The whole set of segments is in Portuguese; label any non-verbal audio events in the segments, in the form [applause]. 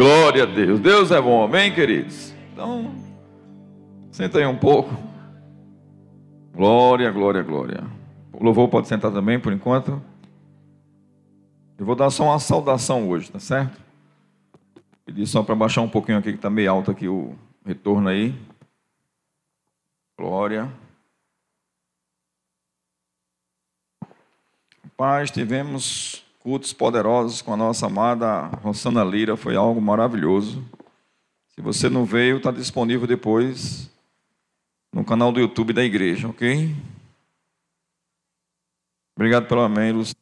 Glória a Deus. Deus é bom, amém, queridos? Então, senta aí um pouco. Glória, glória, glória. O louvor pode sentar também por enquanto. Eu vou dar só uma saudação hoje, tá certo? Pedi só para baixar um pouquinho aqui, que está meio alto aqui o retorno aí. Glória. Paz, tivemos cultos poderosos com a nossa amada Rosana Lira, foi algo maravilhoso. Se você não veio, está disponível depois no canal do YouTube da igreja, ok? Obrigado pelo amém, Luciano.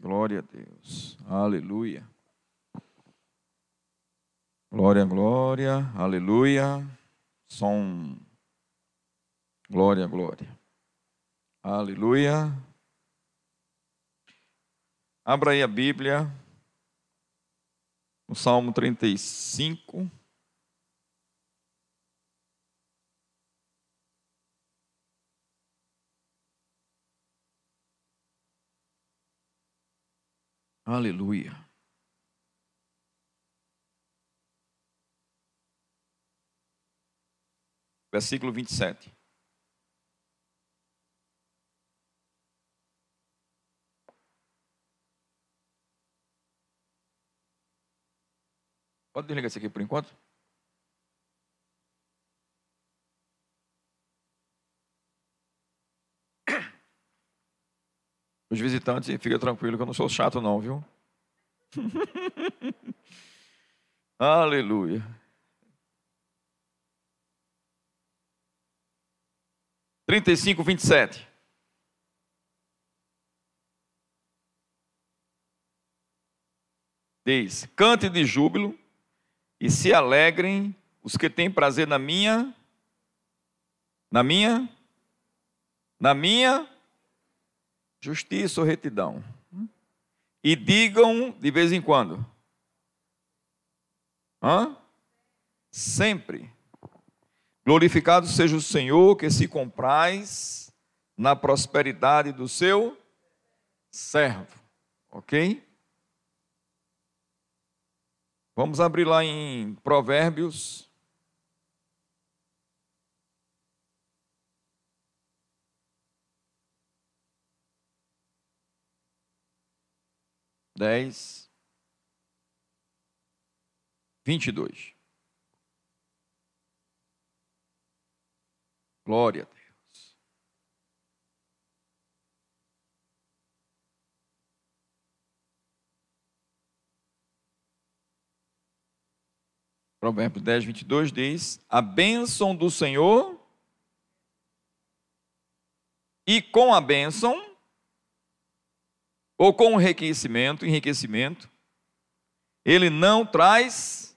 Glória a Deus. Aleluia. Glória, glória. Aleluia. Som. Glória, glória. Aleluia. Abra aí a Bíblia. No Salmo 35. Aleluia. Versículo 27. Pode desligar isso aqui por enquanto? [coughs] Os visitantes, fica tranquilo que eu não sou chato não, viu? [laughs] Aleluia. Trinta e cinco, vinte e sete. Diz: cante de júbilo e se alegrem os que têm prazer na minha, na minha, na minha justiça ou retidão. E digam de vez em quando. Hã? Sempre. Glorificado seja o Senhor que se compraz na prosperidade do seu servo. Ok? Vamos abrir lá em Provérbios dez, vinte e dois. Glória a Deus. Provérbios 10, 22 diz: A bênção do Senhor, e com a bênção ou com enriquecimento, enriquecimento, ele não traz.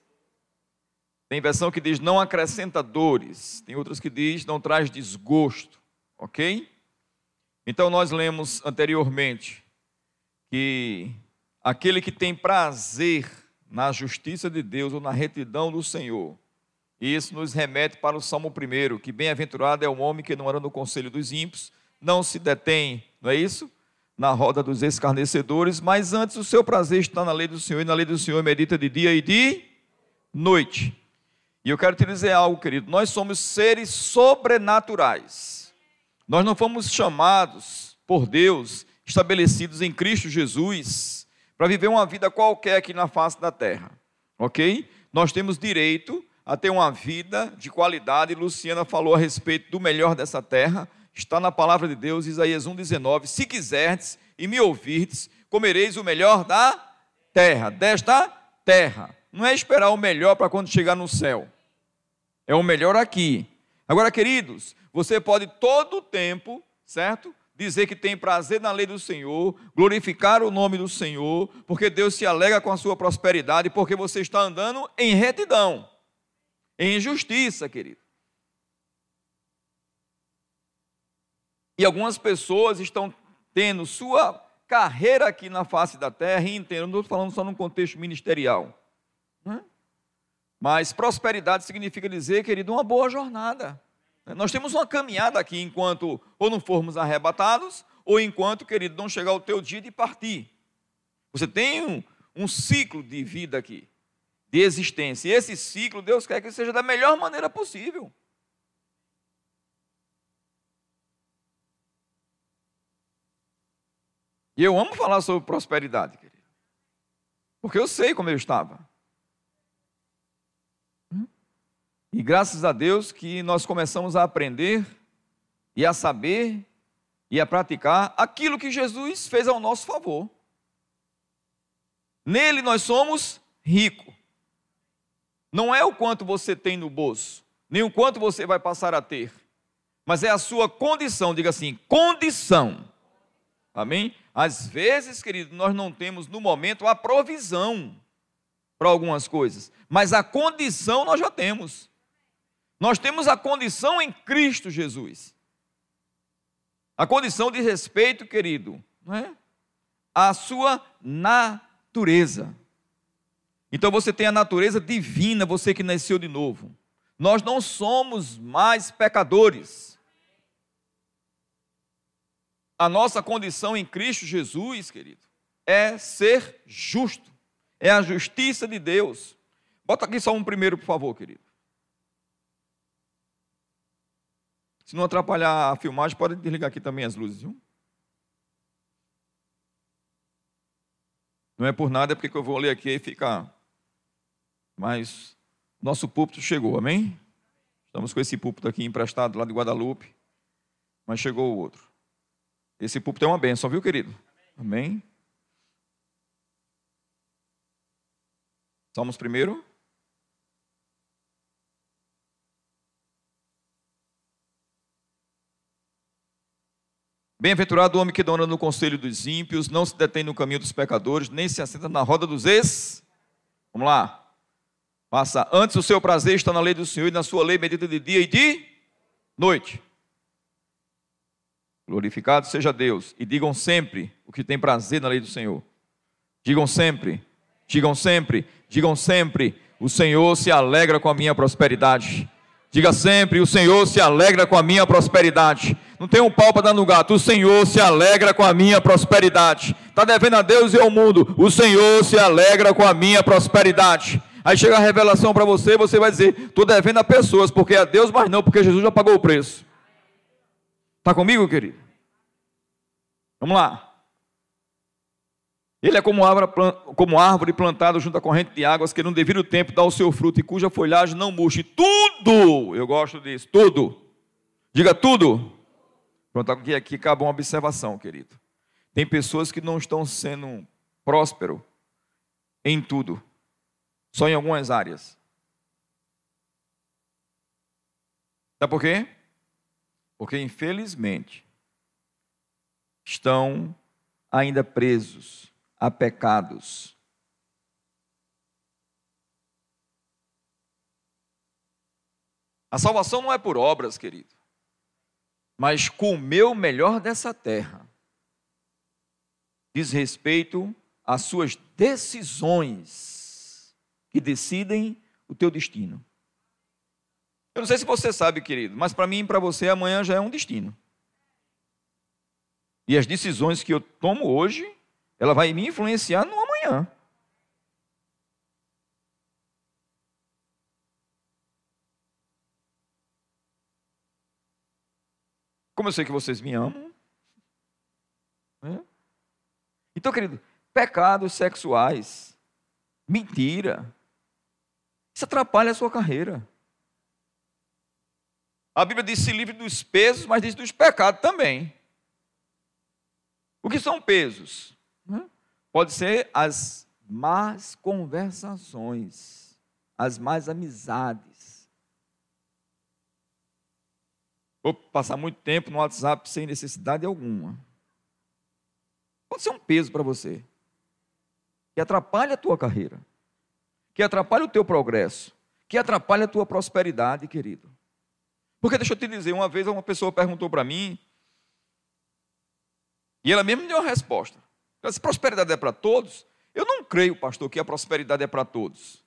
Tem versão que diz não acrescenta dores, tem outras que diz não traz desgosto, ok? Então nós lemos anteriormente que aquele que tem prazer na justiça de Deus ou na retidão do Senhor, e isso nos remete para o Salmo 1, que bem-aventurado é o homem que não anda no conselho dos ímpios, não se detém, não é isso? na roda dos escarnecedores, mas antes o seu prazer está na lei do Senhor, e na lei do Senhor medita de dia e de noite. E eu quero te dizer algo, querido: nós somos seres sobrenaturais. Nós não fomos chamados por Deus, estabelecidos em Cristo Jesus, para viver uma vida qualquer aqui na face da terra, ok? Nós temos direito a ter uma vida de qualidade. Luciana falou a respeito do melhor dessa terra está na palavra de Deus, Isaías 1,19: Se quiserdes e me ouvirdes, comereis o melhor da terra, desta terra. Não é esperar o melhor para quando chegar no céu, é o melhor aqui. Agora, queridos, você pode todo o tempo, certo? Dizer que tem prazer na lei do Senhor, glorificar o nome do Senhor, porque Deus se alega com a sua prosperidade, porque você está andando em retidão, em justiça, querido. E algumas pessoas estão tendo sua carreira aqui na face da terra, e entendo, não estou falando só num contexto ministerial. Né? Mas prosperidade significa dizer, querido, uma boa jornada. Nós temos uma caminhada aqui enquanto ou não formos arrebatados, ou enquanto, querido, não chegar o teu dia de partir. Você tem um, um ciclo de vida aqui, de existência. E esse ciclo, Deus quer que seja da melhor maneira possível. E eu amo falar sobre prosperidade, querido. Porque eu sei como eu estava. E graças a Deus que nós começamos a aprender e a saber e a praticar aquilo que Jesus fez ao nosso favor. Nele nós somos ricos. Não é o quanto você tem no bolso, nem o quanto você vai passar a ter, mas é a sua condição, diga assim, condição. Amém? Às vezes, querido, nós não temos no momento a provisão para algumas coisas, mas a condição nós já temos. Nós temos a condição em Cristo Jesus. A condição de respeito, querido, não é? A sua natureza. Então você tem a natureza divina, você que nasceu de novo. Nós não somos mais pecadores a nossa condição em Cristo Jesus, querido, é ser justo, é a justiça de Deus. Bota aqui só um primeiro, por favor, querido. Se não atrapalhar a filmagem, pode desligar aqui também as luzes, viu? Não é por nada, é porque eu vou ler aqui e ficar. Mas nosso púlpito chegou, amém? Estamos com esse púlpito aqui emprestado lá de Guadalupe, mas chegou o outro. Esse púlpito é uma bênção, viu, querido? Amém? Salmos primeiro. Bem-aventurado o homem que dona no conselho dos ímpios, não se detém no caminho dos pecadores, nem se assenta na roda dos ex. Vamos lá. Passa antes o seu prazer está na lei do Senhor e na sua lei medita de dia e de noite. Glorificado seja Deus. E digam sempre o que tem prazer na lei do Senhor. Digam sempre, digam sempre, digam sempre: o Senhor se alegra com a minha prosperidade. Diga sempre: o Senhor se alegra com a minha prosperidade. Não tem um pau para dar no gato. O Senhor se alegra com a minha prosperidade. Está devendo a Deus e ao mundo. O Senhor se alegra com a minha prosperidade. Aí chega a revelação para você e você vai dizer: estou devendo a pessoas, porque é a Deus, mas não, porque Jesus já pagou o preço. Está comigo, querido? Vamos lá. Ele é como árvore, plantada junto à corrente de águas, que no devido tempo dá o seu fruto e cuja folhagem não murche. Tudo, eu gosto disso, tudo. Diga tudo. Pronto, aqui, aqui cabe uma observação, querido. Tem pessoas que não estão sendo próspero em tudo, só em algumas áreas. Sabe por quê? Porque, infelizmente, estão ainda presos a pecados. A salvação não é por obras, querido, mas comer o melhor dessa terra. Diz respeito às suas decisões que decidem o teu destino. Eu não sei se você sabe, querido, mas para mim e para você amanhã já é um destino. E as decisões que eu tomo hoje, ela vai me influenciar no amanhã. Como eu sei que vocês me amam. Né? Então, querido, pecados sexuais, mentira, isso atrapalha a sua carreira. A Bíblia diz se livre dos pesos, mas diz dos pecados também. O que são pesos? Pode ser as más conversações, as más amizades. Vou passar muito tempo no WhatsApp sem necessidade alguma. Pode ser um peso para você, que atrapalha a tua carreira, que atrapalha o teu progresso, que atrapalha a tua prosperidade, querido. Porque deixa eu te dizer, uma vez uma pessoa perguntou para mim, e ela mesmo me deu uma resposta. Ela disse, prosperidade é para todos? Eu não creio, pastor, que a prosperidade é para todos.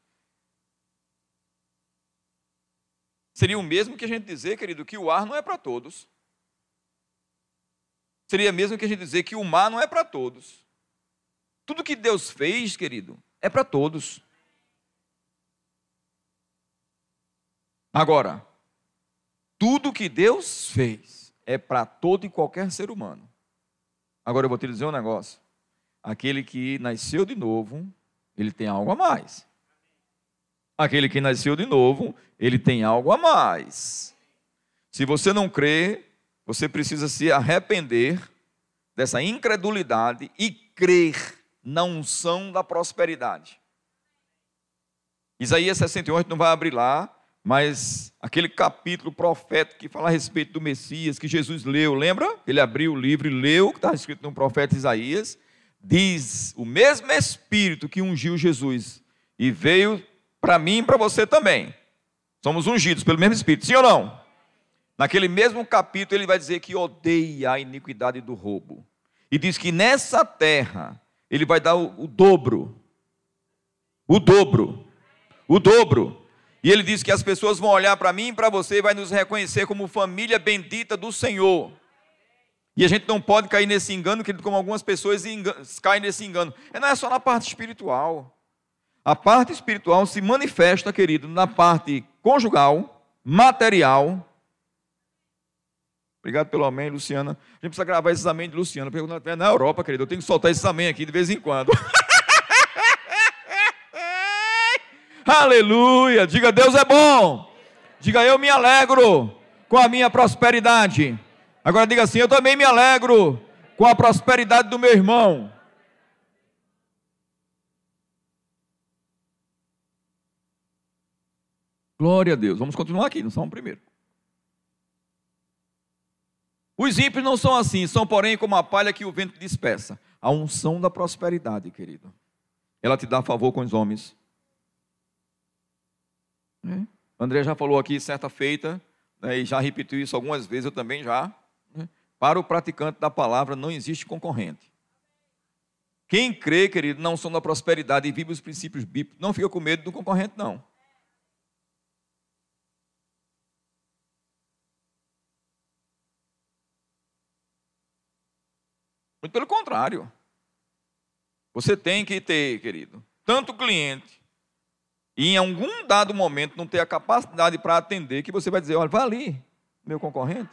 Seria o mesmo que a gente dizer, querido, que o ar não é para todos. Seria mesmo que a gente dizer que o mar não é para todos. Tudo que Deus fez, querido, é para todos. Agora, tudo que Deus fez é para todo e qualquer ser humano. Agora eu vou te dizer um negócio. Aquele que nasceu de novo, ele tem algo a mais. Aquele que nasceu de novo, ele tem algo a mais. Se você não crê, você precisa se arrepender dessa incredulidade e crer na unção da prosperidade. Isaías 68 não vai abrir lá, mas aquele capítulo profético que fala a respeito do Messias, que Jesus leu, lembra? Ele abriu o livro e leu o que está escrito no profeta Isaías. Diz: o mesmo Espírito que ungiu Jesus e veio para mim e para você também. Somos ungidos pelo mesmo Espírito, sim ou não? Naquele mesmo capítulo, ele vai dizer que odeia a iniquidade do roubo. E diz que nessa terra, ele vai dar o, o dobro. O dobro. O dobro e ele diz que as pessoas vão olhar para mim e para você e vai nos reconhecer como família bendita do Senhor. E a gente não pode cair nesse engano, querido, como algumas pessoas caem nesse engano. Não é só na parte espiritual. A parte espiritual se manifesta, querido, na parte conjugal, material. Obrigado pelo amém, Luciana. A gente precisa gravar esses amém de Luciana. Pergunta na Europa, querido. Eu tenho que soltar esses amém aqui de vez em quando. [laughs] Aleluia! Diga, Deus é bom. Diga, eu me alegro com a minha prosperidade. Agora diga assim: eu também me alegro com a prosperidade do meu irmão. Glória a Deus. Vamos continuar aqui no Salmo primeiro. Os ímpios não são assim, são porém como a palha que o vento dispersa. A unção da prosperidade, querido. Ela te dá favor com os homens né? André já falou aqui certa feita, né, e já repetiu isso algumas vezes, eu também já. Né? Para o praticante da palavra não existe concorrente. Quem crê, querido, não são da prosperidade e vive os princípios bíblicos, não fica com medo do concorrente, não. Muito pelo contrário. Você tem que ter, querido, tanto cliente e em algum dado momento não ter a capacidade para atender, que você vai dizer, olha, vai ali, meu concorrente.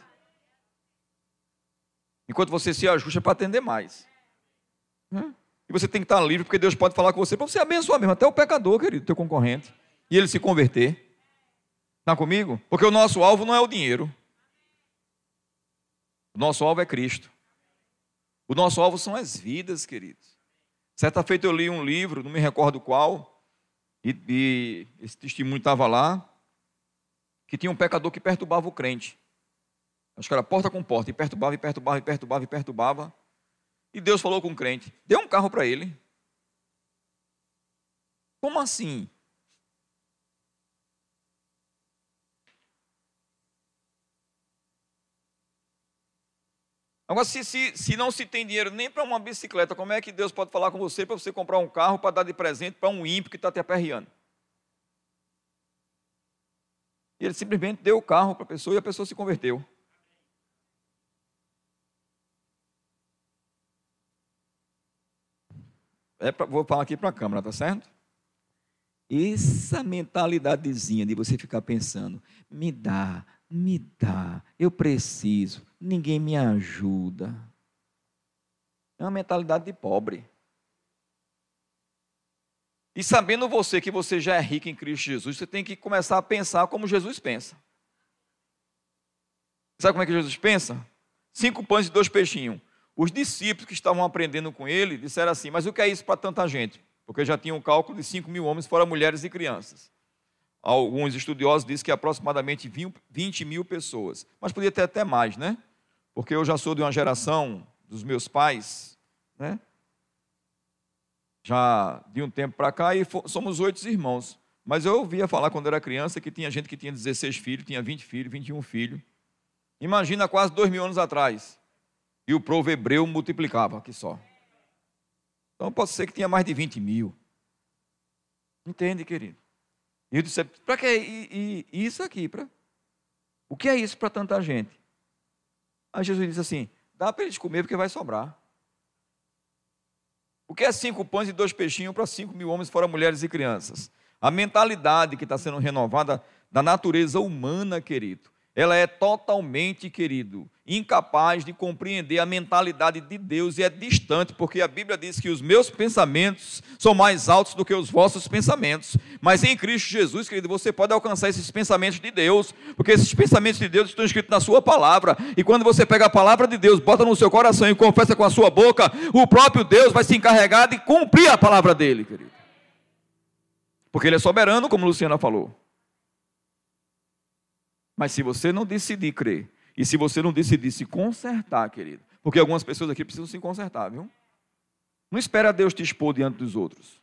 Enquanto você se ajusta para atender mais. E você tem que estar livre, porque Deus pode falar com você para você abençoar mesmo, até o pecador, querido, teu concorrente. E ele se converter. Está comigo? Porque o nosso alvo não é o dinheiro. O nosso alvo é Cristo. O nosso alvo são as vidas, queridos. Certa feita eu li um livro, não me recordo qual, e, e esse testemunho estava lá, que tinha um pecador que perturbava o crente. Acho que era porta com porta, e perturbava, e perturbava, e perturbava, e perturbava. E Deus falou com o crente: deu um carro para ele. Como assim? Agora, se, se, se não se tem dinheiro nem para uma bicicleta, como é que Deus pode falar com você para você comprar um carro para dar de presente para um ímpio que está te aperreando? E ele simplesmente deu o carro para a pessoa e a pessoa se converteu. É pra, vou falar aqui para a câmera, tá certo? Essa mentalidadezinha de você ficar pensando, me dá, me dá, eu preciso, ninguém me ajuda. É uma mentalidade de pobre. E sabendo você que você já é rico em Cristo Jesus, você tem que começar a pensar como Jesus pensa. Sabe como é que Jesus pensa? Cinco pães e dois peixinhos. Os discípulos que estavam aprendendo com ele disseram assim: Mas o que é isso para tanta gente? Porque já tinha um cálculo de cinco mil homens, fora mulheres e crianças. Alguns estudiosos dizem que aproximadamente 20 mil pessoas. Mas podia ter até mais, né? Porque eu já sou de uma geração dos meus pais, né? Já de um tempo para cá, e somos oito irmãos. Mas eu ouvia falar quando era criança que tinha gente que tinha 16 filhos, tinha 20 filhos, 21 filhos. Imagina quase dois mil anos atrás. E o povo hebreu multiplicava aqui só. Então pode ser que tinha mais de 20 mil. Entende, querido? E eu disse, para que e, isso aqui? Pra... O que é isso para tanta gente? Aí Jesus disse assim: dá para eles comer porque vai sobrar. O que é cinco pães e dois peixinhos para cinco mil homens, fora mulheres e crianças? A mentalidade que está sendo renovada da natureza humana, querido, ela é totalmente, querido, incapaz de compreender a mentalidade de Deus e é distante, porque a Bíblia diz que os meus pensamentos são mais altos do que os vossos pensamentos. Mas em Cristo Jesus, querido, você pode alcançar esses pensamentos de Deus, porque esses pensamentos de Deus estão escritos na sua palavra. E quando você pega a palavra de Deus, bota no seu coração e confessa com a sua boca, o próprio Deus vai se encarregar de cumprir a palavra dele, querido. Porque ele é soberano, como Luciana falou. Mas se você não decidir crer, e se você não decidir se consertar, querido, porque algumas pessoas aqui precisam se consertar, viu? Não espera Deus te expor diante dos outros.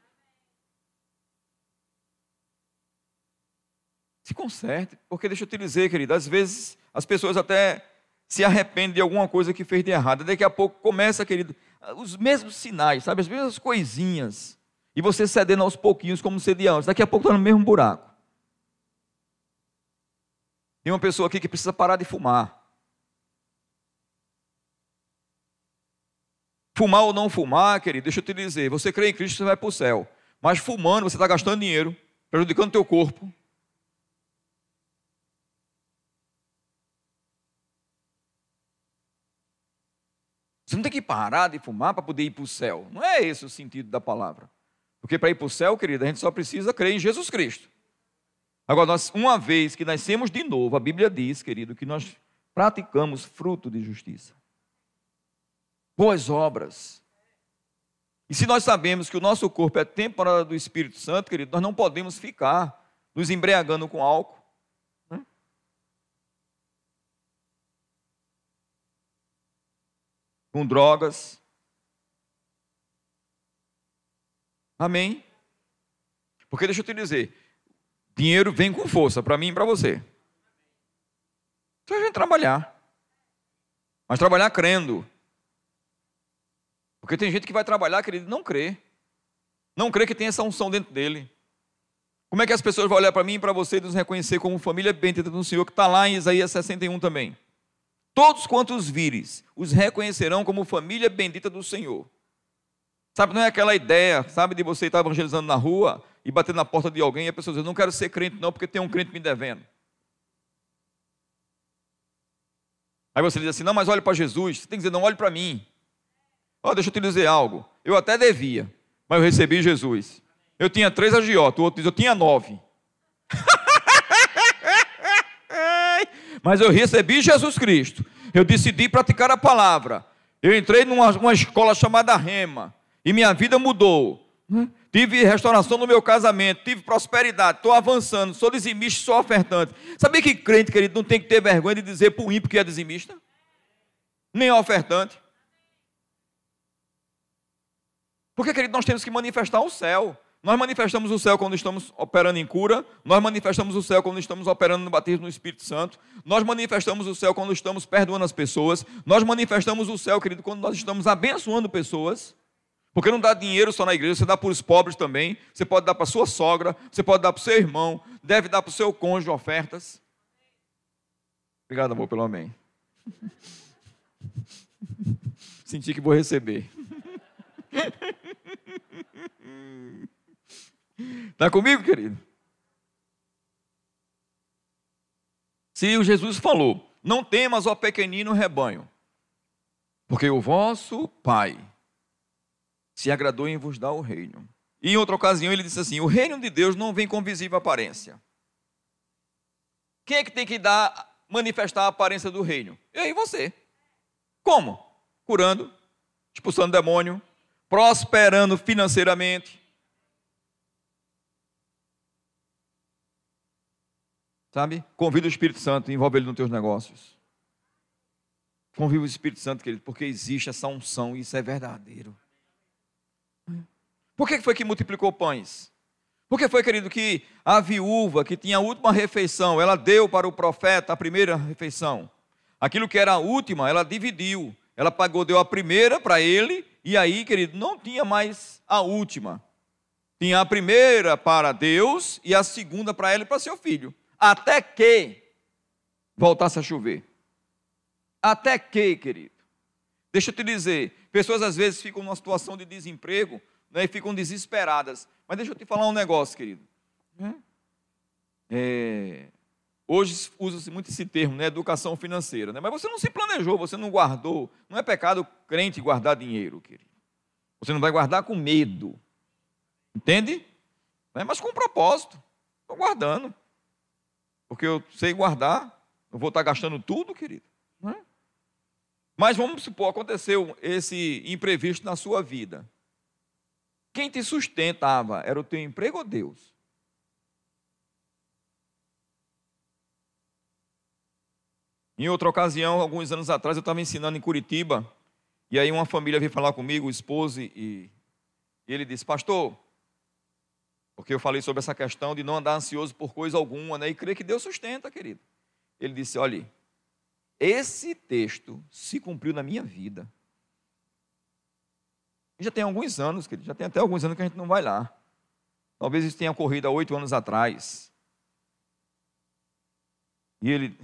Se conserte, porque deixa eu te dizer, querido, às vezes as pessoas até se arrependem de alguma coisa que fez de errado. Daqui a pouco começa, querido, os mesmos sinais, sabe, as mesmas coisinhas. E você cedendo aos pouquinhos, como cedia antes. Daqui a pouco está no mesmo buraco. Tem uma pessoa aqui que precisa parar de fumar. Fumar ou não fumar, querido, deixa eu te dizer, você crê em Cristo, você vai para o céu. Mas fumando, você está gastando dinheiro, prejudicando o teu corpo. Você não tem que parar de fumar para poder ir para o céu. Não é esse o sentido da palavra. Porque para ir para o céu, querido, a gente só precisa crer em Jesus Cristo. Agora, nós, uma vez que nascemos de novo, a Bíblia diz, querido, que nós praticamos fruto de justiça. Boas obras. E se nós sabemos que o nosso corpo é temporada do Espírito Santo, querido, nós não podemos ficar nos embriagando com álcool. Né? Com drogas. Amém? Porque deixa eu te dizer, Dinheiro vem com força para mim e para você. Então a gente trabalhar. Mas trabalhar crendo. Porque tem gente que vai trabalhar, querido, não crê. Não crê que tem essa unção dentro dele. Como é que as pessoas vão olhar para mim e para você e nos reconhecer como família bendita do Senhor, que está lá em Isaías 61 também? Todos quantos vires, os reconhecerão como família bendita do Senhor. Sabe, não é aquela ideia, sabe, de você estar evangelizando na rua e bater na porta de alguém e a pessoa diz: não quero ser crente, não, porque tem um crente me devendo. Aí você diz assim: Não, mas olhe para Jesus. Você tem que dizer: Não, olhe para mim. Ó, oh, deixa eu te dizer algo. Eu até devia, mas eu recebi Jesus. Eu tinha três agiotas, o outro diz: Eu tinha nove. [laughs] mas eu recebi Jesus Cristo. Eu decidi praticar a palavra. Eu entrei numa escola chamada Rema. E minha vida mudou. Tive restauração no meu casamento, tive prosperidade, estou avançando, sou dizimista, sou ofertante. Sabia que crente, querido, não tem que ter vergonha de dizer para o ímpio que é dizimista? Nem ofertante. Porque, querido, nós temos que manifestar o céu. Nós manifestamos o céu quando estamos operando em cura, nós manifestamos o céu quando estamos operando no batismo no Espírito Santo, nós manifestamos o céu quando estamos perdoando as pessoas, nós manifestamos o céu, querido, quando nós estamos abençoando pessoas. Porque não dá dinheiro só na igreja, você dá para os pobres também, você pode dar para sua sogra, você pode dar para o seu irmão, deve dar para o seu cônjuge ofertas. Obrigado, amor, pelo amém. [laughs] Senti que vou receber. Está [laughs] comigo, querido? Se o Jesus falou: Não temas, ó pequenino rebanho, porque o vosso Pai se agradou em vos dar o reino. E em outra ocasião ele disse assim: O reino de Deus não vem com visível aparência. Quem é que tem que dar, manifestar a aparência do reino? Eu e você. Como? Curando, expulsando demônio, prosperando financeiramente. Sabe? Convida o Espírito Santo, envolve ele nos teus negócios. Convida o Espírito Santo, querido, porque existe essa unção e isso é verdadeiro. Por que foi que multiplicou pães? Porque foi, querido, que a viúva que tinha a última refeição, ela deu para o profeta a primeira refeição. Aquilo que era a última, ela dividiu. Ela pagou, deu a primeira para ele, e aí, querido, não tinha mais a última. Tinha a primeira para Deus e a segunda para ela e para seu filho. Até que voltasse a chover. Até que, querido. Deixa eu te dizer, pessoas às vezes ficam numa situação de desemprego né, e ficam desesperadas. Mas deixa eu te falar um negócio, querido. Né? É, hoje usa-se muito esse termo, né, educação financeira. Né? Mas você não se planejou, você não guardou. Não é pecado crente guardar dinheiro, querido. Você não vai guardar com medo. Entende? Né? Mas com propósito. Estou guardando. Porque eu sei guardar. Eu vou estar gastando tudo, querido. Né? Mas vamos supor, aconteceu esse imprevisto na sua vida. Quem te sustentava era o teu emprego ou Deus? Em outra ocasião, alguns anos atrás, eu estava ensinando em Curitiba, e aí uma família veio falar comigo, o esposo, e, e ele disse, pastor, porque eu falei sobre essa questão de não andar ansioso por coisa alguma, né? E crer que Deus sustenta, querido. Ele disse, olha, esse texto se cumpriu na minha vida. Já tem alguns anos, querido, já tem até alguns anos que a gente não vai lá. Talvez isso tenha ocorrido há oito anos atrás. E ele,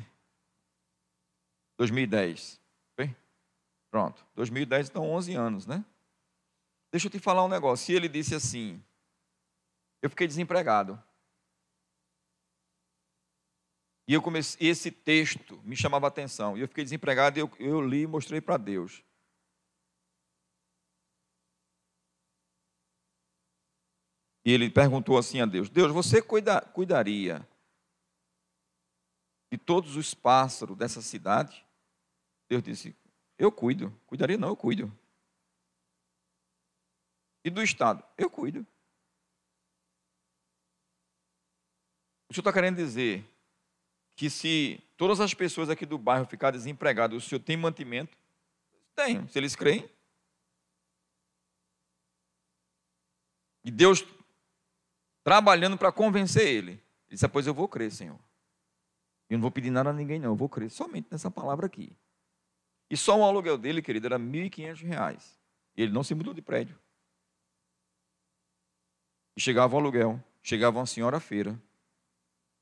2010. Pronto, 2010 então 11 anos, né? Deixa eu te falar um negócio. Se ele disse assim, eu fiquei desempregado. E eu comecei, esse texto me chamava a atenção. E eu fiquei desempregado e eu, eu li e mostrei para Deus. E ele perguntou assim a Deus: Deus, você cuida, cuidaria de todos os pássaros dessa cidade? Deus disse: Eu cuido. Cuidaria não, eu cuido. E do Estado? Eu cuido. O senhor está querendo dizer que se todas as pessoas aqui do bairro ficarem desempregadas, o senhor tem mantimento? Tem, se eles creem. E Deus trabalhando para convencer ele. Ele disse: ah, Pois eu vou crer, Senhor. Eu não vou pedir nada a ninguém, não. Eu vou crer somente nessa palavra aqui. E só o aluguel dele, querido, era R$ 1.500. E ele não se mudou de prédio. E chegava o aluguel, chegava uma senhora feira,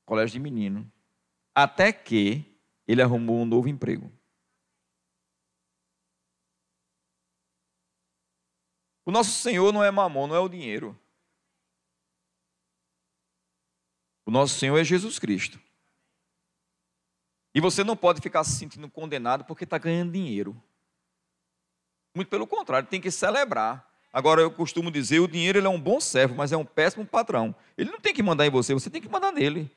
colégio de menino, até que ele arrumou um novo emprego. O nosso Senhor não é mamon, não é o dinheiro. O nosso Senhor é Jesus Cristo. E você não pode ficar se sentindo condenado porque está ganhando dinheiro. Muito pelo contrário, tem que celebrar. Agora, eu costumo dizer, o dinheiro ele é um bom servo, mas é um péssimo patrão. Ele não tem que mandar em você, você tem que mandar nele.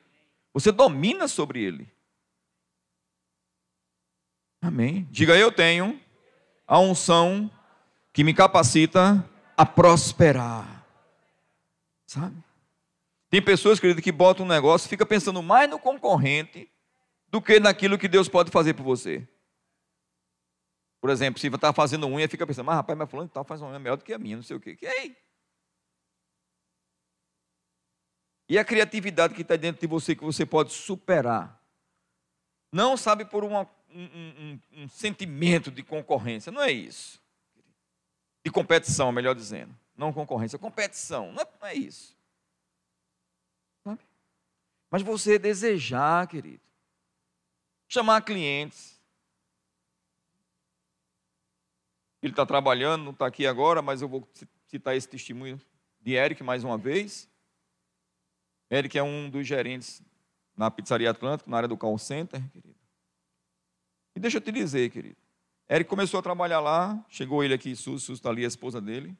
Você domina sobre ele. Amém. Diga, eu tenho a unção que me capacita a prosperar. Sabe? Tem pessoas, querido, que botam um negócio, fica pensando mais no concorrente do que naquilo que Deus pode fazer por você. Por exemplo, se você está fazendo unha, fica pensando, mas rapaz, mas falando tal faz uma unha melhor do que a minha, não sei o quê. Que aí? E a criatividade que está dentro de você, que você pode superar. Não sabe por uma, um, um, um, sentimento de concorrência, não é isso. De competição, melhor dizendo. Não concorrência, competição, não é, não é isso. Mas você desejar, querido, chamar clientes. Ele está trabalhando, não está aqui agora, mas eu vou citar esse testemunho de Eric mais uma vez. Eric é um dos gerentes na Pizzaria Atlântico, na área do call center, querido. E deixa eu te dizer, querido. Eric começou a trabalhar lá, chegou ele aqui, Sus, Sus está ali, a esposa dele.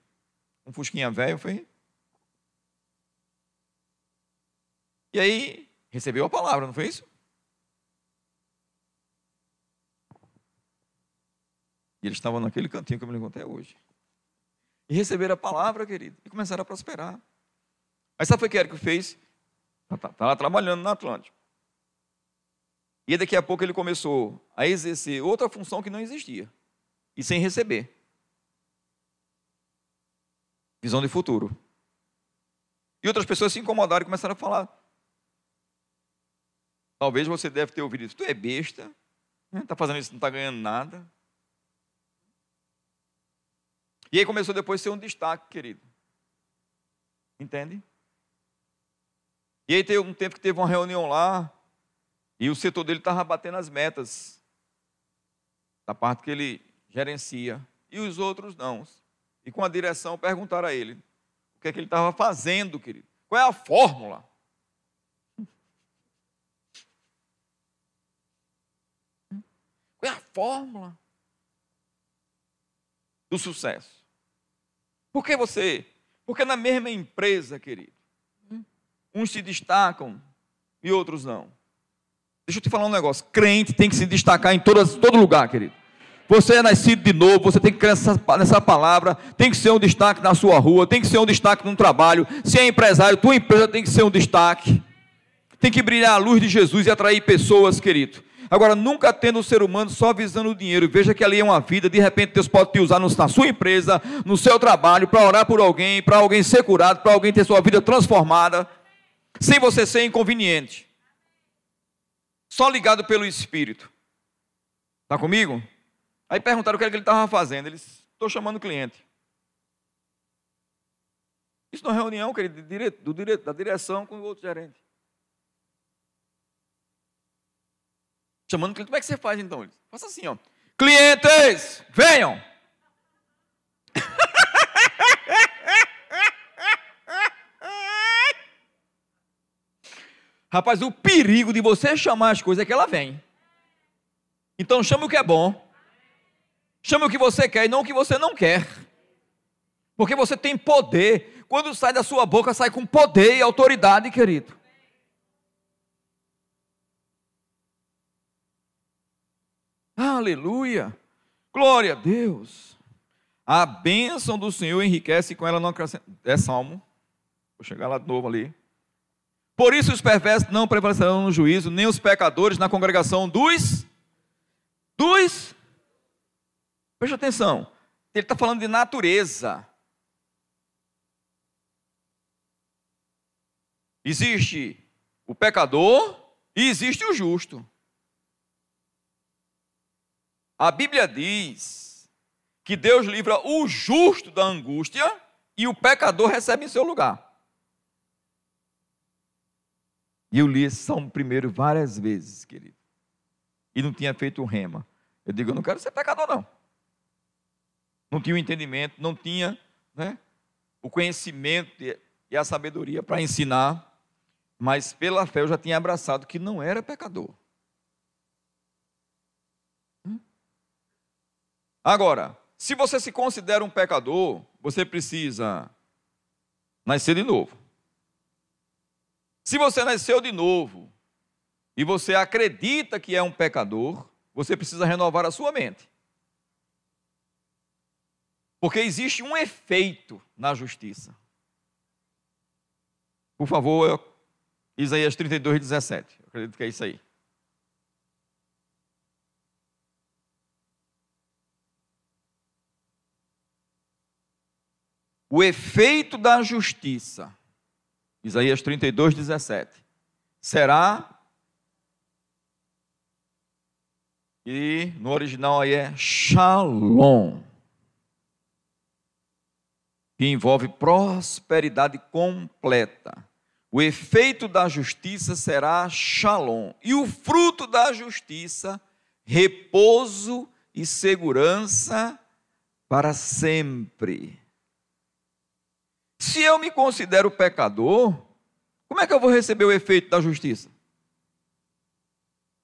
Um fusquinha velho, foi. E aí, recebeu a palavra, não foi isso? E eles estavam naquele cantinho que eu me lembro até hoje. E receberam a palavra, querido, e começaram a prosperar. Mas sabe o que Érico fez? Está tá lá trabalhando na Atlântico. E daqui a pouco ele começou a exercer outra função que não existia. E sem receber. Visão de futuro. E outras pessoas se incomodaram e começaram a falar. Talvez você deve ter ouvido isso. Tu é besta. Está né? fazendo isso, não está ganhando nada. E aí começou depois a ser um destaque, querido. Entende? E aí teve um tempo que teve uma reunião lá, e o setor dele estava batendo as metas. Da parte que ele gerencia, e os outros não. E com a direção perguntaram a ele o que é que ele estava fazendo, querido. Qual é a fórmula? Qual é a fórmula do sucesso? Por que você? Porque na mesma empresa, querido, uns se destacam e outros não. Deixa eu te falar um negócio. Crente tem que se destacar em todas, todo lugar, querido. Você é nascido de novo, você tem que crer nessa, nessa palavra, tem que ser um destaque na sua rua, tem que ser um destaque no trabalho. Se é empresário, tua empresa tem que ser um destaque. Tem que brilhar a luz de Jesus e atrair pessoas, querido. Agora, nunca tendo o ser humano só visando o dinheiro. Veja que ali é uma vida, de repente Deus pode te usar na sua empresa, no seu trabalho, para orar por alguém, para alguém ser curado, para alguém ter sua vida transformada, sem você ser inconveniente. Só ligado pelo Espírito. Está comigo? Aí perguntaram o que, é que ele estava fazendo. Ele disse, estou chamando o cliente. Isso numa reunião, querido, do direito, da direção com o outro gerente. Chamando o cliente, como é que você faz então? Faça assim, ó. Clientes, venham! [laughs] Rapaz, o perigo de você chamar as coisas é que ela vem. Então chama o que é bom. Chama o que você quer e não o que você não quer. Porque você tem poder. Quando sai da sua boca, sai com poder e autoridade, querido. Aleluia. Glória a Deus. A bênção do Senhor enriquece e com ela não acrescenta. É salmo. Vou chegar lá de novo ali. Por isso os perversos não prevalecerão no juízo, nem os pecadores na congregação dos. Dos Preste atenção, ele está falando de natureza. Existe o pecador e existe o justo. A Bíblia diz que Deus livra o justo da angústia e o pecador recebe em seu lugar. E eu li esse salmo primeiro várias vezes, querido. E não tinha feito o rema. Eu digo, eu não quero ser pecador, não não tinha o entendimento, não tinha né, o conhecimento e a sabedoria para ensinar, mas pela fé eu já tinha abraçado que não era pecador. Agora, se você se considera um pecador, você precisa nascer de novo. Se você nasceu de novo e você acredita que é um pecador, você precisa renovar a sua mente. Porque existe um efeito na justiça. Por favor, Isaías 32, 17. Eu acredito que é isso aí. O efeito da justiça, Isaías 32, 17, será. E no original aí é Shalom que envolve prosperidade completa. O efeito da justiça será shalom, e o fruto da justiça, repouso e segurança para sempre. Se eu me considero pecador, como é que eu vou receber o efeito da justiça?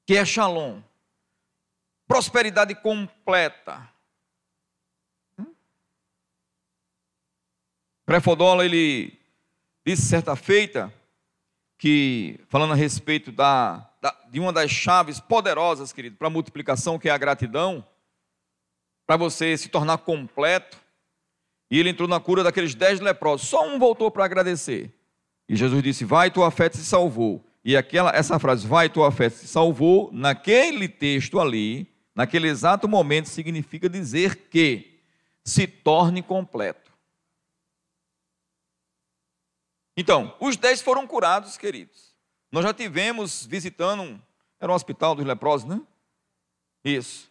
Que é shalom, prosperidade completa. Prefodola, ele disse certa feita que, falando a respeito da, da de uma das chaves poderosas, querido, para a multiplicação, que é a gratidão, para você se tornar completo, e ele entrou na cura daqueles dez leprosos, só um voltou para agradecer. E Jesus disse: Vai, tua fé te salvou. E aquela, essa frase, vai, tua fé te salvou, naquele texto ali, naquele exato momento, significa dizer que se torne completo. Então, os dez foram curados, queridos. Nós já tivemos visitando, um, era um hospital dos leprosos, né? Isso.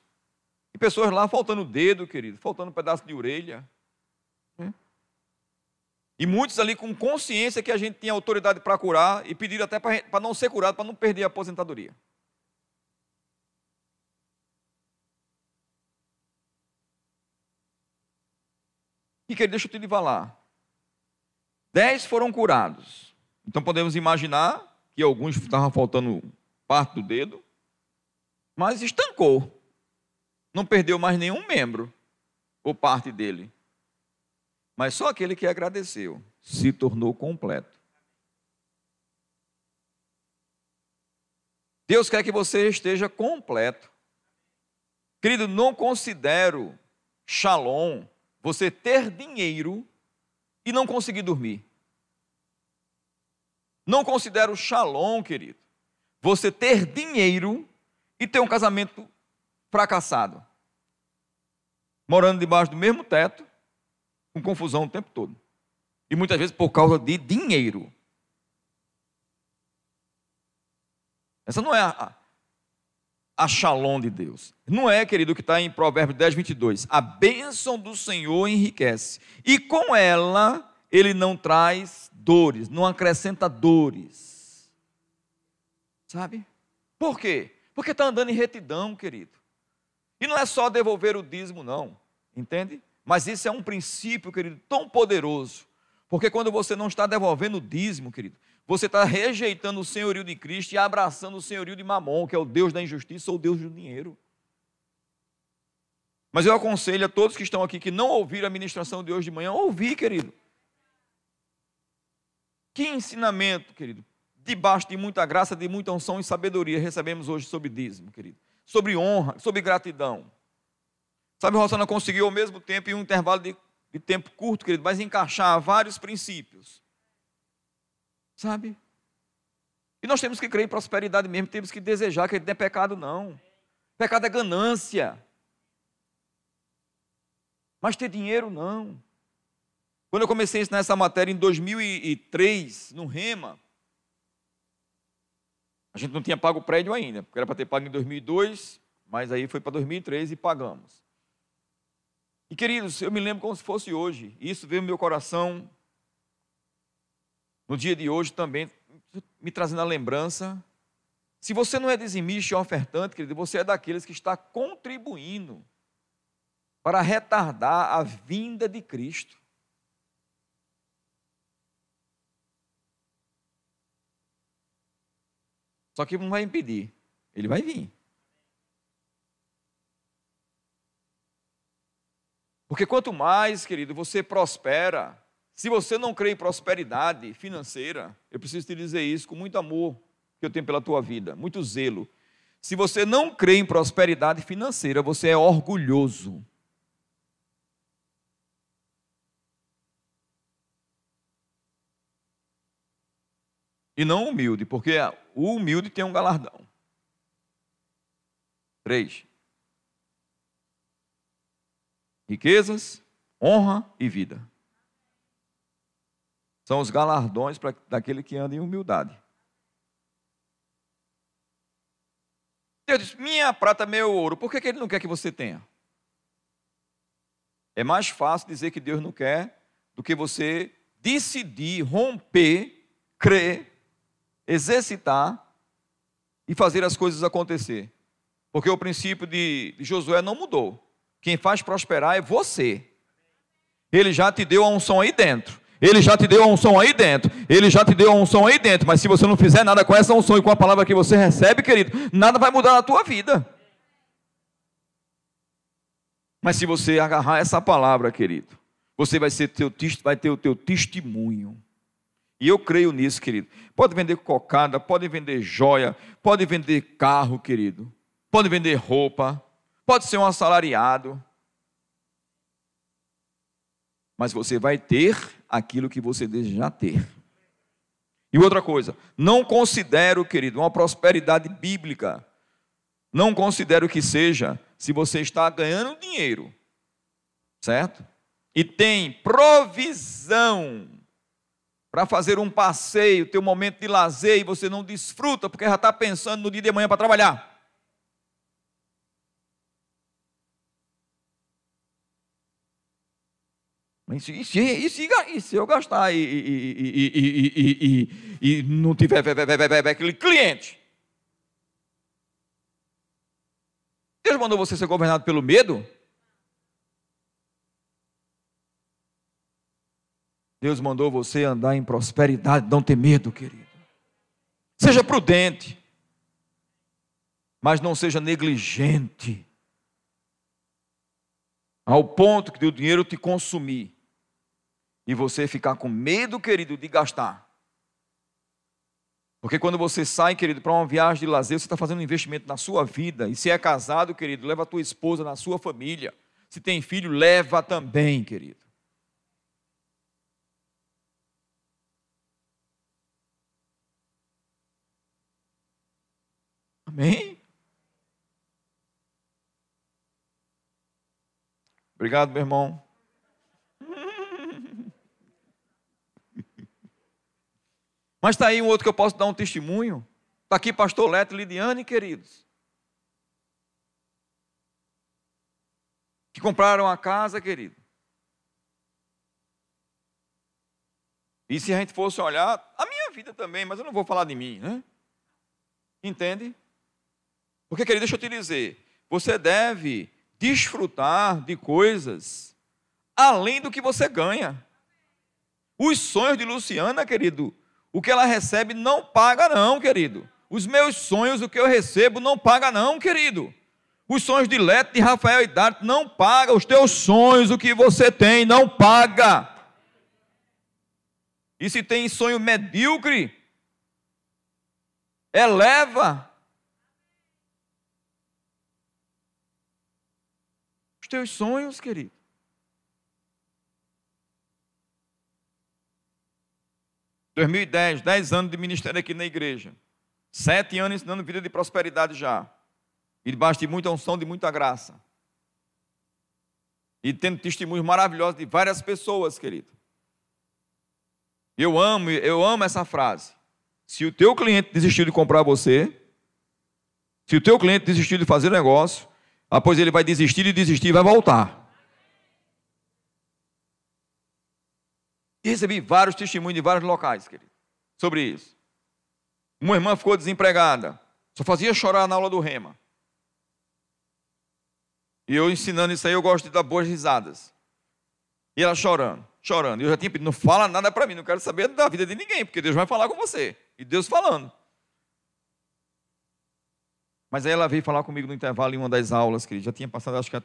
E pessoas lá faltando dedo, querido, faltando um pedaço de orelha. E muitos ali com consciência que a gente tinha autoridade para curar e pediram até para não ser curado, para não perder a aposentadoria. E que deixa eu te falar. Dez foram curados. Então podemos imaginar que alguns estavam faltando parte do dedo, mas estancou. Não perdeu mais nenhum membro ou parte dele. Mas só aquele que agradeceu se tornou completo. Deus quer que você esteja completo. Querido, não considero shalom você ter dinheiro e não conseguir dormir. Não considero shalom, querido, você ter dinheiro e ter um casamento fracassado. Morando debaixo do mesmo teto, com confusão o tempo todo. E muitas vezes por causa de dinheiro. Essa não é a, a shalom de Deus. Não é, querido, que está em Provérbios 10, 22. A bênção do Senhor enriquece. E com ela, ele não traz dores, não acrescenta dores. Sabe? Por quê? Porque está andando em retidão, querido. E não é só devolver o dízimo, não. Entende? Mas isso é um princípio, querido, tão poderoso. Porque quando você não está devolvendo o dízimo, querido, você está rejeitando o senhorio de Cristo e abraçando o senhorio de Mamon, que é o Deus da injustiça ou o Deus do dinheiro. Mas eu aconselho a todos que estão aqui que não ouviram a ministração de hoje de manhã, ouvir, querido. Que ensinamento, querido, debaixo de muita graça, de muita unção e sabedoria recebemos hoje sobre dízimo, querido. Sobre honra, sobre gratidão. Sabe, Rosana conseguiu ao mesmo tempo, em um intervalo de, de tempo curto, querido, mas encaixar vários princípios. Sabe? E nós temos que crer em prosperidade mesmo, temos que desejar que não é pecado, não. Pecado é ganância. Mas ter dinheiro, não. Quando eu comecei a ensinar essa matéria em 2003, no Rema, a gente não tinha pago o prédio ainda, porque era para ter pago em 2002, mas aí foi para 2003 e pagamos. E queridos, eu me lembro como se fosse hoje. Isso veio no meu coração no dia de hoje também, me trazendo a lembrança. Se você não é dizimista e ofertante, querido, você é daqueles que está contribuindo para retardar a vinda de Cristo. Só que não vai impedir, ele vai vir. Porque quanto mais, querido, você prospera, se você não crê em prosperidade financeira, eu preciso te dizer isso com muito amor que eu tenho pela tua vida, muito zelo. Se você não crê em prosperidade financeira, você é orgulhoso. E não humilde, porque o humilde tem um galardão. Três. Riquezas, honra e vida. São os galardões para daquele que anda em humildade. Deus diz: Minha prata, meu ouro, por que, que ele não quer que você tenha? É mais fácil dizer que Deus não quer do que você decidir romper, crer, exercitar e fazer as coisas acontecer. Porque o princípio de Josué não mudou. Quem faz prosperar é você. Ele já te deu a unção aí dentro. Ele já te deu a unção aí dentro. Ele já te deu a unção aí dentro. Mas se você não fizer nada com essa unção e com a palavra que você recebe, querido, nada vai mudar na tua vida. Mas se você agarrar essa palavra, querido, você vai, ser teu, vai ter o teu testemunho. E eu creio nisso, querido. Pode vender cocada, pode vender joia, pode vender carro, querido. Pode vender roupa, pode ser um assalariado, mas você vai ter aquilo que você deseja ter. E outra coisa, não considero, querido, uma prosperidade bíblica, não considero que seja se você está ganhando dinheiro, certo? E tem provisão para fazer um passeio, ter um momento de lazer e você não desfruta porque já está pensando no dia de manhã para trabalhar. E, e, se, e se eu gastar e, e, e não tiver aquele cliente? Deus mandou você ser governado pelo medo? Deus mandou você andar em prosperidade, não ter medo, querido. Seja prudente, mas não seja negligente, ao ponto que o dinheiro te consumir e você ficar com medo, querido, de gastar. Porque quando você sai, querido, para uma viagem de lazer, você está fazendo um investimento na sua vida. E se é casado, querido, leva a tua esposa na sua família. Se tem filho, leva também, querido. Amém? Obrigado, meu irmão. Mas está aí um outro que eu posso dar um testemunho. Está aqui pastor Leto Lidiane, queridos. Que compraram a casa, querido. E se a gente fosse olhar, a minha vida também, mas eu não vou falar de mim, né? Entende? Porque, querido, deixa eu te dizer, você deve desfrutar de coisas além do que você ganha. Os sonhos de Luciana, querido, o que ela recebe não paga, não, querido. Os meus sonhos, o que eu recebo, não paga, não, querido. Os sonhos de Leto, de Rafael e Dart, não paga. Os teus sonhos, o que você tem, não paga. E se tem sonho medíocre, eleva. Os teus sonhos, querido. 2010, 10 anos de ministério aqui na igreja. Sete anos ensinando vida de prosperidade já. E debaixo de muita unção, de muita graça. E tendo testemunhos maravilhosos de várias pessoas, querido. Eu amo, eu amo essa frase. Se o teu cliente desistiu de comprar você, se o teu cliente desistiu de fazer negócio, após ele vai desistir e desistir vai voltar. E recebi vários testemunhos de vários locais, querido, sobre isso. Uma irmã ficou desempregada, só fazia chorar na aula do rema. E eu ensinando isso aí, eu gosto de dar boas risadas. E ela chorando, chorando. E eu já tinha pedido, não fala nada para mim, não quero saber da vida de ninguém, porque Deus vai falar com você. E Deus falando. Mas aí ela veio falar comigo no intervalo em uma das aulas, querido. Já tinha passado, acho que a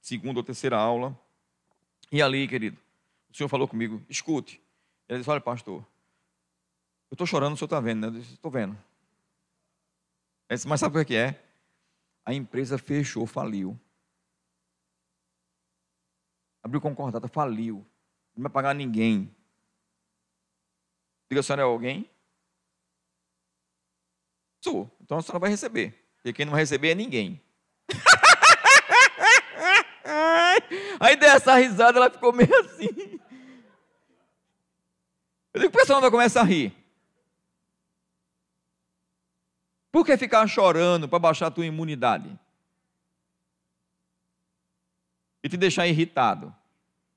segunda ou terceira aula. E ali, querido, o senhor falou comigo, escute. Ele disse, olha, pastor, eu estou chorando, o senhor está vendo, né? Eu disse, estou vendo. Ele disse, mas sabe o que é? A empresa fechou, faliu. Abriu concordata, faliu. Não vai pagar ninguém. Diga, a senhora é alguém? Sou. Então a senhora vai receber. E quem não receber é ninguém. [laughs] Aí dessa risada, ela ficou meio assim. Eu digo, você não vai começar a rir? Por que ficar chorando para baixar a tua imunidade? E te deixar irritado?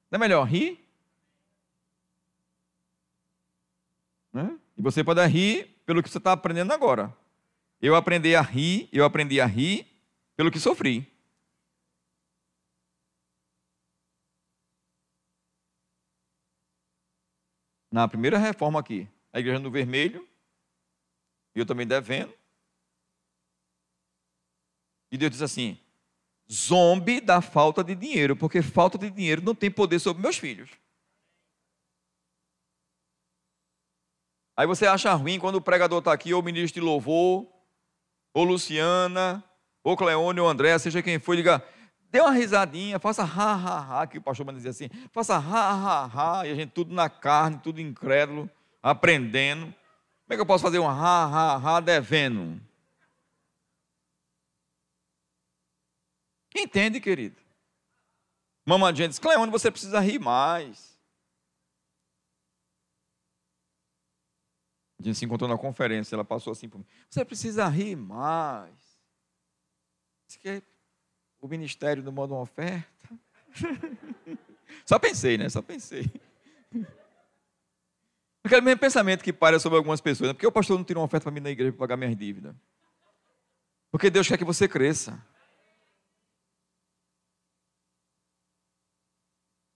Não é melhor rir? Né? E você pode rir pelo que você está aprendendo agora. Eu aprendi a rir, eu aprendi a rir pelo que sofri. Na primeira reforma aqui, a igreja no vermelho, e eu também devendo. E Deus diz assim: zombe da falta de dinheiro, porque falta de dinheiro não tem poder sobre meus filhos. Aí você acha ruim quando o pregador está aqui, ou o ministro de louvor, ou Luciana, ou Cleone, ou André, seja quem for, diga, Dê uma risadinha, faça ha, ha, ha, que o pastor vai dizer assim, faça ha, ha, ha, e a gente tudo na carne, tudo incrédulo, aprendendo. Como é que eu posso fazer um ha, ha, ha devendo? Entende, querido? Mamadinha diz, Cleone, você precisa rir mais. A gente se encontrou na conferência, ela passou assim por mim. Você precisa rir mais. Isso que é o ministério não manda uma oferta. [laughs] Só pensei, né? Só pensei. Aquele mesmo pensamento que para sobre algumas pessoas. Né? Por que o pastor não tira uma oferta para mim na igreja para pagar minhas dívidas? Porque Deus quer que você cresça.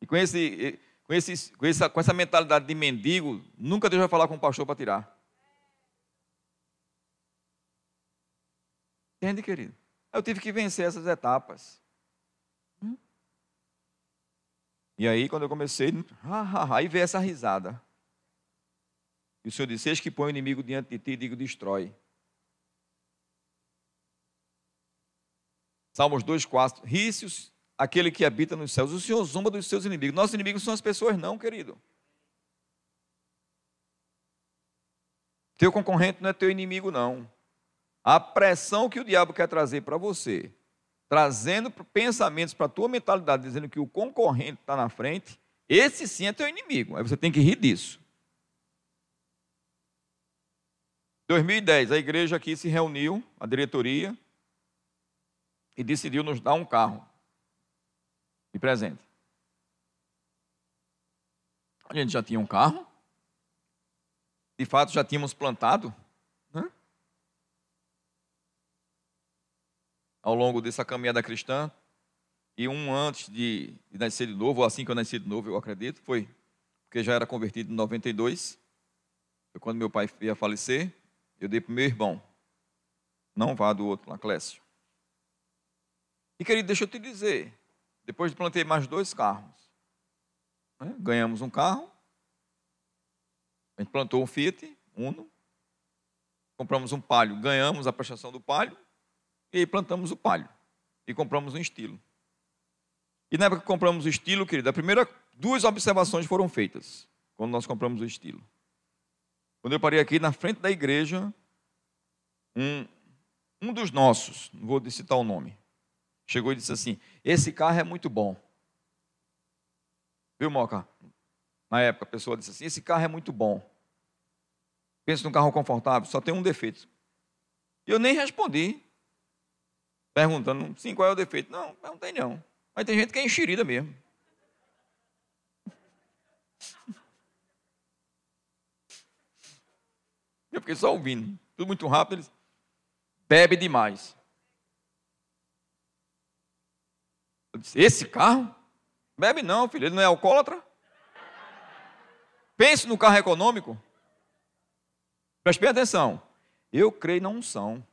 E com esse, com, esse, com, essa, com essa mentalidade de mendigo, nunca Deus vai falar com o pastor para tirar. Entende, querido? Eu tive que vencer essas etapas. Hum? E aí, quando eu comecei, [laughs] aí veio essa risada. E o Senhor disse: Eis que põe o inimigo diante de ti e digo: destrói. Salmos 2,4. Rícios aquele que habita nos céus. O Senhor zomba dos seus inimigos. Nossos inimigos são as pessoas, não, querido. Teu concorrente não é teu inimigo, não. A pressão que o diabo quer trazer para você, trazendo pensamentos para a tua mentalidade, dizendo que o concorrente está na frente, esse sim é teu inimigo. Aí você tem que rir disso. 2010, a igreja aqui se reuniu, a diretoria, e decidiu nos dar um carro de presente. A gente já tinha um carro, de fato já tínhamos plantado, né? ao longo dessa caminhada cristã, e um antes de, de nascer de novo, ou assim que eu nasci de novo, eu acredito, foi porque já era convertido em 92, foi quando meu pai ia falecer, eu dei para meu irmão, não vá do outro lá, Clécio. E querido, deixa eu te dizer, depois plantei mais dois carros. Né? Ganhamos um carro. A gente plantou um Fiat Uno. Compramos um palio. Ganhamos a prestação do palio. E aí plantamos o palio. E compramos um estilo. E na época que compramos o estilo, querido, a primeira duas observações foram feitas quando nós compramos o estilo. Quando eu parei aqui na frente da igreja, um, um dos nossos, não vou citar o nome, chegou e disse assim: Esse carro é muito bom. Viu, Moca? Na época a pessoa disse assim: Esse carro é muito bom. Pensa num carro confortável, só tem um defeito. Eu nem respondi. Perguntando, sim, qual é o defeito? Não, tem não. Mas tem gente que é enxerida mesmo. [laughs] Eu fiquei só ouvindo. Tudo muito rápido. Eles bebe demais. Eu disse, esse carro? Bebe não, filho, ele não é alcoólatra. Pense no carro econômico. Preste bem atenção. Eu creio na unção.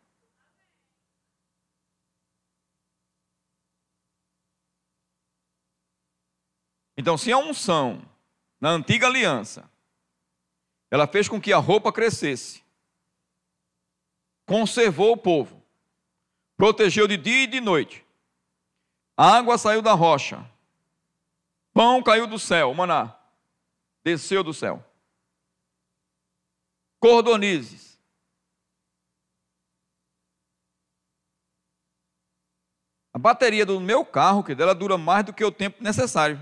Então, se a unção na antiga aliança, ela fez com que a roupa crescesse, conservou o povo, protegeu de dia e de noite, a água saiu da rocha. Pão caiu do céu, maná. Desceu do céu. Cordonizes. A bateria do meu carro, que dela dura mais do que o tempo necessário.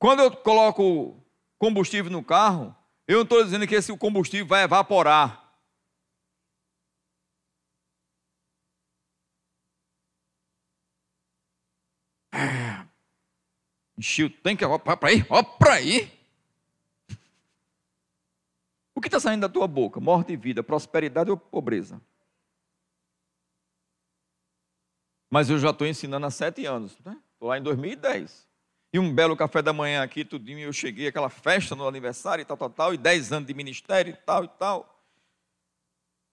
Quando eu coloco combustível no carro, eu não estou dizendo que esse combustível vai evaporar. Enchi o tanque, ó para aí, ó para aí. O que está saindo da tua boca? Morte e vida, prosperidade ou pobreza? Mas eu já estou ensinando há sete anos, né? Estou lá em 2010. E um belo café da manhã aqui, tudinho, eu cheguei, aquela festa no aniversário e tal, tal, tal, e dez anos de ministério e tal e tal.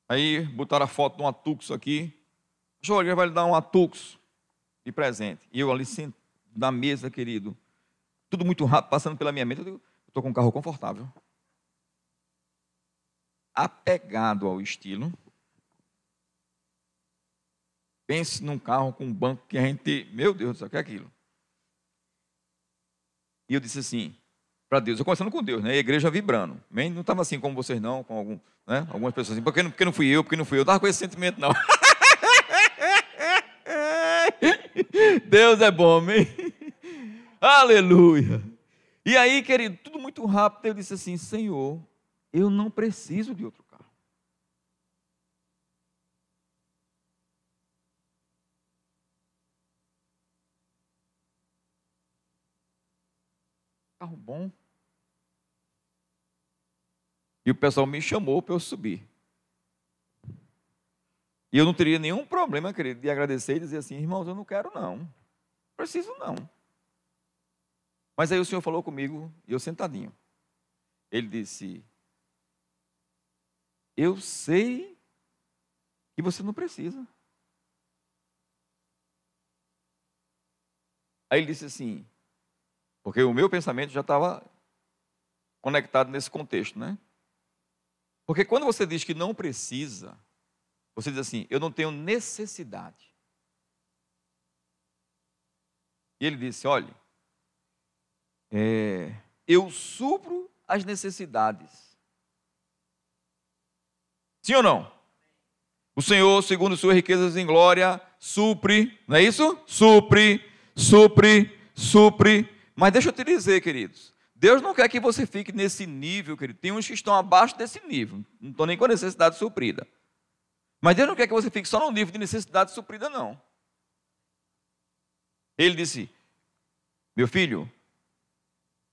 Aí botaram a foto de um atuxo aqui. Jorge vai lhe dar um atuxo de presente. E eu ali sentado na mesa, querido. Tudo muito rápido, passando pela minha mente. Eu digo, estou com um carro confortável. Apegado ao estilo. Pense num carro com um banco que a gente, meu Deus céu, que é aquilo? E eu disse assim, para Deus, eu conversando com Deus, né? A igreja vibrando. Não estava assim como vocês não, com algum, né? algumas pessoas assim, porque não, porque não fui eu, porque não fui eu. Eu estava com esse sentimento, não. [laughs] Deus é bom, amém? Aleluia. E aí, querido, tudo muito rápido, eu disse assim: Senhor, eu não preciso de outro carro. Bom. E o pessoal me chamou para eu subir. E eu não teria nenhum problema, querido, de agradecer e dizer assim, irmãos, eu não quero não. Preciso não. Mas aí o Senhor falou comigo, e eu sentadinho. Ele disse: Eu sei que você não precisa. Aí ele disse assim, porque o meu pensamento já estava conectado nesse contexto, né? Porque quando você diz que não precisa, você diz assim: eu não tenho necessidade. E ele disse: olha, é, eu supro as necessidades. Sim ou não? O Senhor, segundo suas riquezas em glória, supre, não é isso? Supre, supre, supre. Mas deixa eu te dizer, queridos, Deus não quer que você fique nesse nível, querido. Tem uns que estão abaixo desse nível, não estão nem com a necessidade suprida. Mas Deus não quer que você fique só no nível de necessidade suprida, não. Ele disse: Meu filho,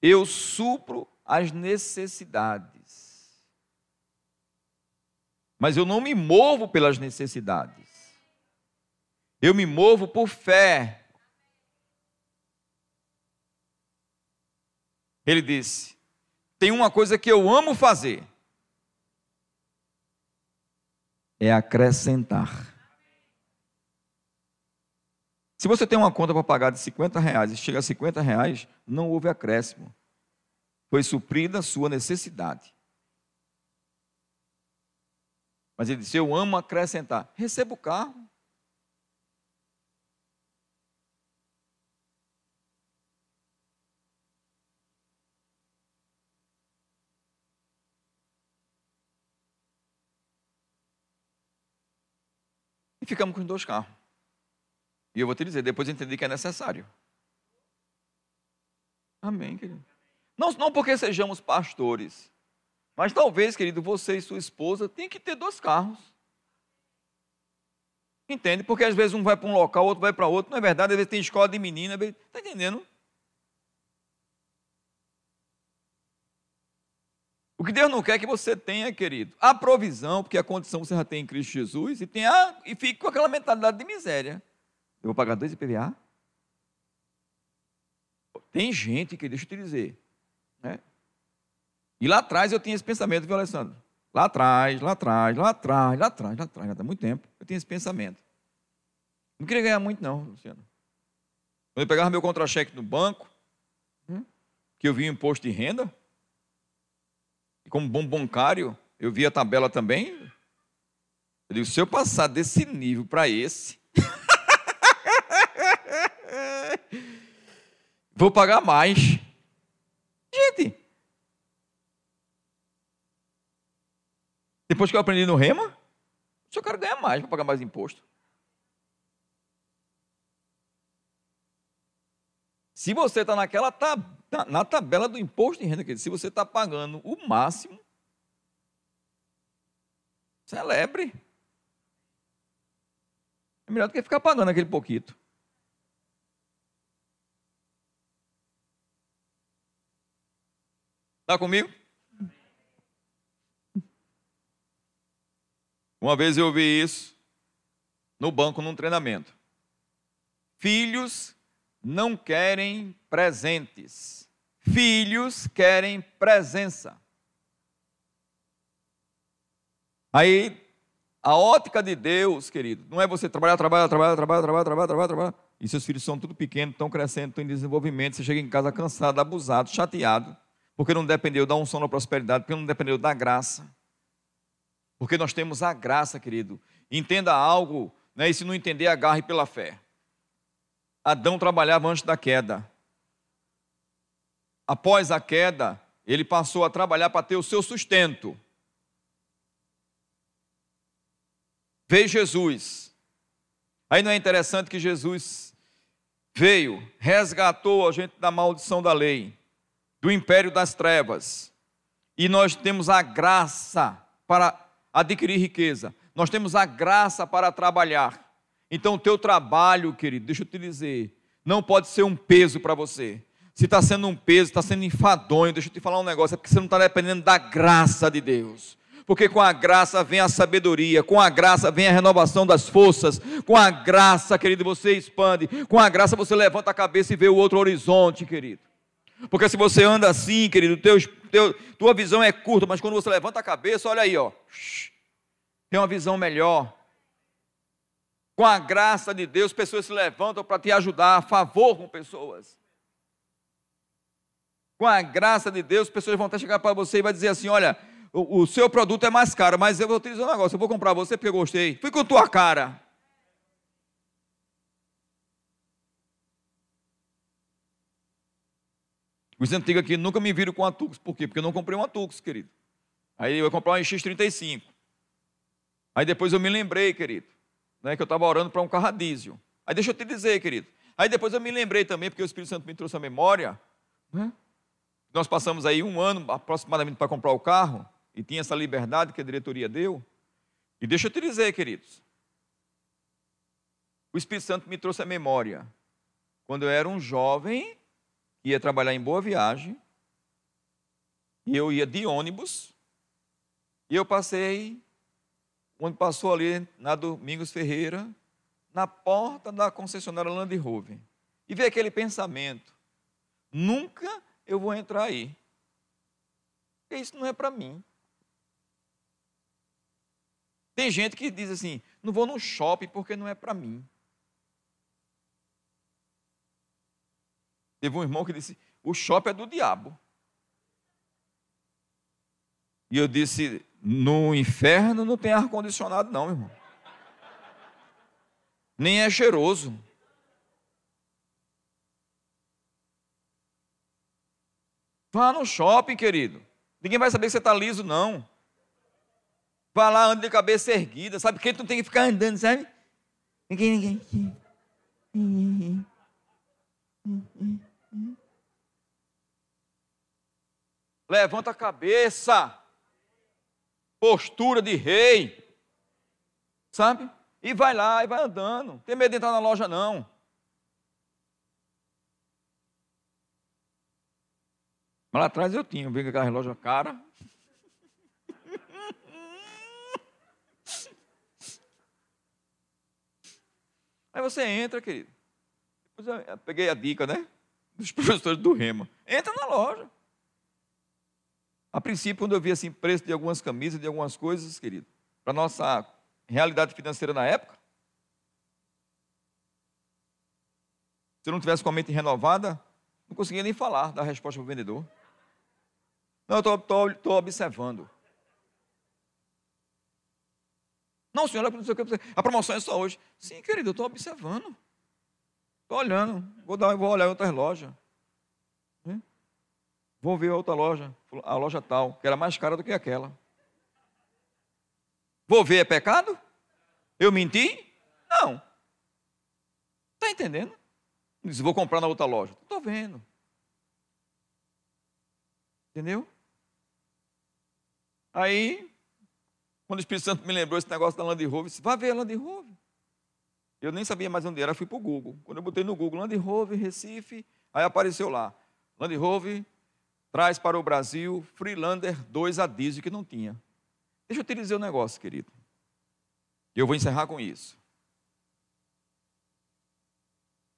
eu supro as necessidades, mas eu não me movo pelas necessidades, eu me movo por fé. Ele disse: Tem uma coisa que eu amo fazer, é acrescentar. Se você tem uma conta para pagar de 50 reais e chega a 50 reais, não houve acréscimo. Foi suprida a sua necessidade. Mas ele disse: Eu amo acrescentar. Receba o carro. E ficamos com os dois carros. E eu vou te dizer, depois eu entendi que é necessário. Amém, querido. Não, não porque sejamos pastores, mas talvez, querido, você e sua esposa tenham que ter dois carros. Entende? Porque às vezes um vai para um local, outro vai para outro. Não é verdade? Às vezes tem escola de menina. Está entendendo? O que Deus não quer é que você tenha, querido, a provisão, porque a condição você já tem em Cristo Jesus, e, tenha, e fique com aquela mentalidade de miséria. Eu vou pagar dois IPVA? Tem gente que, deixa eu te dizer, né? E lá atrás eu tinha esse pensamento, viu, Alessandro? Lá atrás, lá atrás, lá atrás, lá atrás, lá atrás, já há muito tempo, eu tinha esse pensamento. Não queria ganhar muito, não, Luciano. Quando eu pegava meu contra-cheque no banco, hum, que eu vi imposto de renda, e como bom bancário, eu vi a tabela também. Eu digo, se eu passar desse nível para esse, [laughs] vou pagar mais. Gente, depois que eu aprendi no Rema, só quero ganhar mais, vou pagar mais imposto. Se você está naquela tab na tabela do imposto de renda, se você está pagando o máximo, celebre. É melhor do que ficar pagando aquele pouquinho. Está comigo? Uma vez eu ouvi isso no banco, num treinamento. Filhos não querem presentes, Filhos querem presença. Aí, a ótica de Deus, querido, não é você trabalhar, trabalhar, trabalhar, trabalhar, trabalhar, trabalhar, trabalhar, trabalhar. E seus filhos são tudo pequenos, estão crescendo, estão em desenvolvimento. Você chega em casa cansado, abusado, chateado, porque não dependeu da unção da prosperidade, porque não dependeu da graça. Porque nós temos a graça, querido. Entenda algo, né, e se não entender, agarre pela fé. Adão trabalhava antes da queda. Após a queda, ele passou a trabalhar para ter o seu sustento. Veio Jesus. Aí não é interessante que Jesus veio, resgatou a gente da maldição da lei, do império das trevas. E nós temos a graça para adquirir riqueza. Nós temos a graça para trabalhar. Então, o teu trabalho, querido, deixa eu te dizer, não pode ser um peso para você. Se está sendo um peso, está sendo enfadonho, deixa eu te falar um negócio, é porque você não está dependendo da graça de Deus. Porque com a graça vem a sabedoria, com a graça vem a renovação das forças, com a graça, querido, você expande, com a graça você levanta a cabeça e vê o outro horizonte, querido. Porque se você anda assim, querido, teu, teu, tua visão é curta, mas quando você levanta a cabeça, olha aí, ó, tem uma visão melhor. Com a graça de Deus, pessoas se levantam para te ajudar, a favor com pessoas. Com a graça de Deus, pessoas vão até chegar para você e vai dizer assim: olha, o, o, seu produto é mais caro, mas eu vou te dizer um negócio, eu vou comprar você porque eu gostei. Fui com tua cara. Os antigos aqui nunca me viram com a Tux. Por quê? Porque eu não comprei uma Tux, querido. Aí eu ia comprar um X35. Aí depois eu me lembrei, querido, né, que eu estava orando para um carro a diesel. Aí deixa eu te dizer, querido. Aí depois eu me lembrei também, porque o Espírito Santo me trouxe a memória. Né? Nós passamos aí um ano aproximadamente para comprar o carro, e tinha essa liberdade que a diretoria deu. E deixa eu te dizer, queridos. O Espírito Santo me trouxe a memória. Quando eu era um jovem, ia trabalhar em Boa Viagem, e eu ia de ônibus, e eu passei, onde passou ali na Domingos Ferreira, na porta da concessionária Land Rover, e veio aquele pensamento: nunca eu vou entrar aí, porque isso não é para mim. Tem gente que diz assim: não vou no shopping porque não é para mim. Teve um irmão que disse: o shopping é do diabo. E eu disse: no inferno não tem ar-condicionado, não, irmão. Nem é cheiroso. Vá no shopping, querido. Ninguém vai saber que você está liso, não. Vá lá, ande de cabeça erguida. Sabe quem tu tem que ficar andando, sabe? Ninguém, ninguém. Levanta a cabeça. Postura de rei. Sabe? E vai lá e vai andando. Tem medo de entrar na loja, não. Mas lá atrás eu tinha, vi aquela loja cara. Aí você entra, querido. Depois eu peguei a dica, né? Dos [laughs] professores do Rema. Entra na loja. A princípio, quando eu vi assim, preço de algumas camisas, de algumas coisas, querido, para nossa realidade financeira na época, se eu não tivesse com a mente renovada, não conseguia nem falar da resposta para o vendedor. Não, eu estou observando. Não, senhora. A promoção é só hoje. Sim, querido, eu estou observando. Estou olhando. Vou, dar, vou olhar em outras lojas. Vou ver outra loja, a loja tal, que era mais cara do que aquela. Vou ver, é pecado? Eu menti? Não. Está entendendo? Diz, vou comprar na outra loja. Estou vendo. Entendeu? Aí, quando o Espírito Santo me lembrou esse negócio da Land Rover, disse, vai ver a Land Rover. Eu nem sabia mais onde era, fui para o Google. Quando eu botei no Google Land Rover, Recife, aí apareceu lá. Land Rover, traz para o Brasil Freelander 2 a diesel que não tinha. Deixa eu te dizer um negócio, querido. Eu vou encerrar com isso.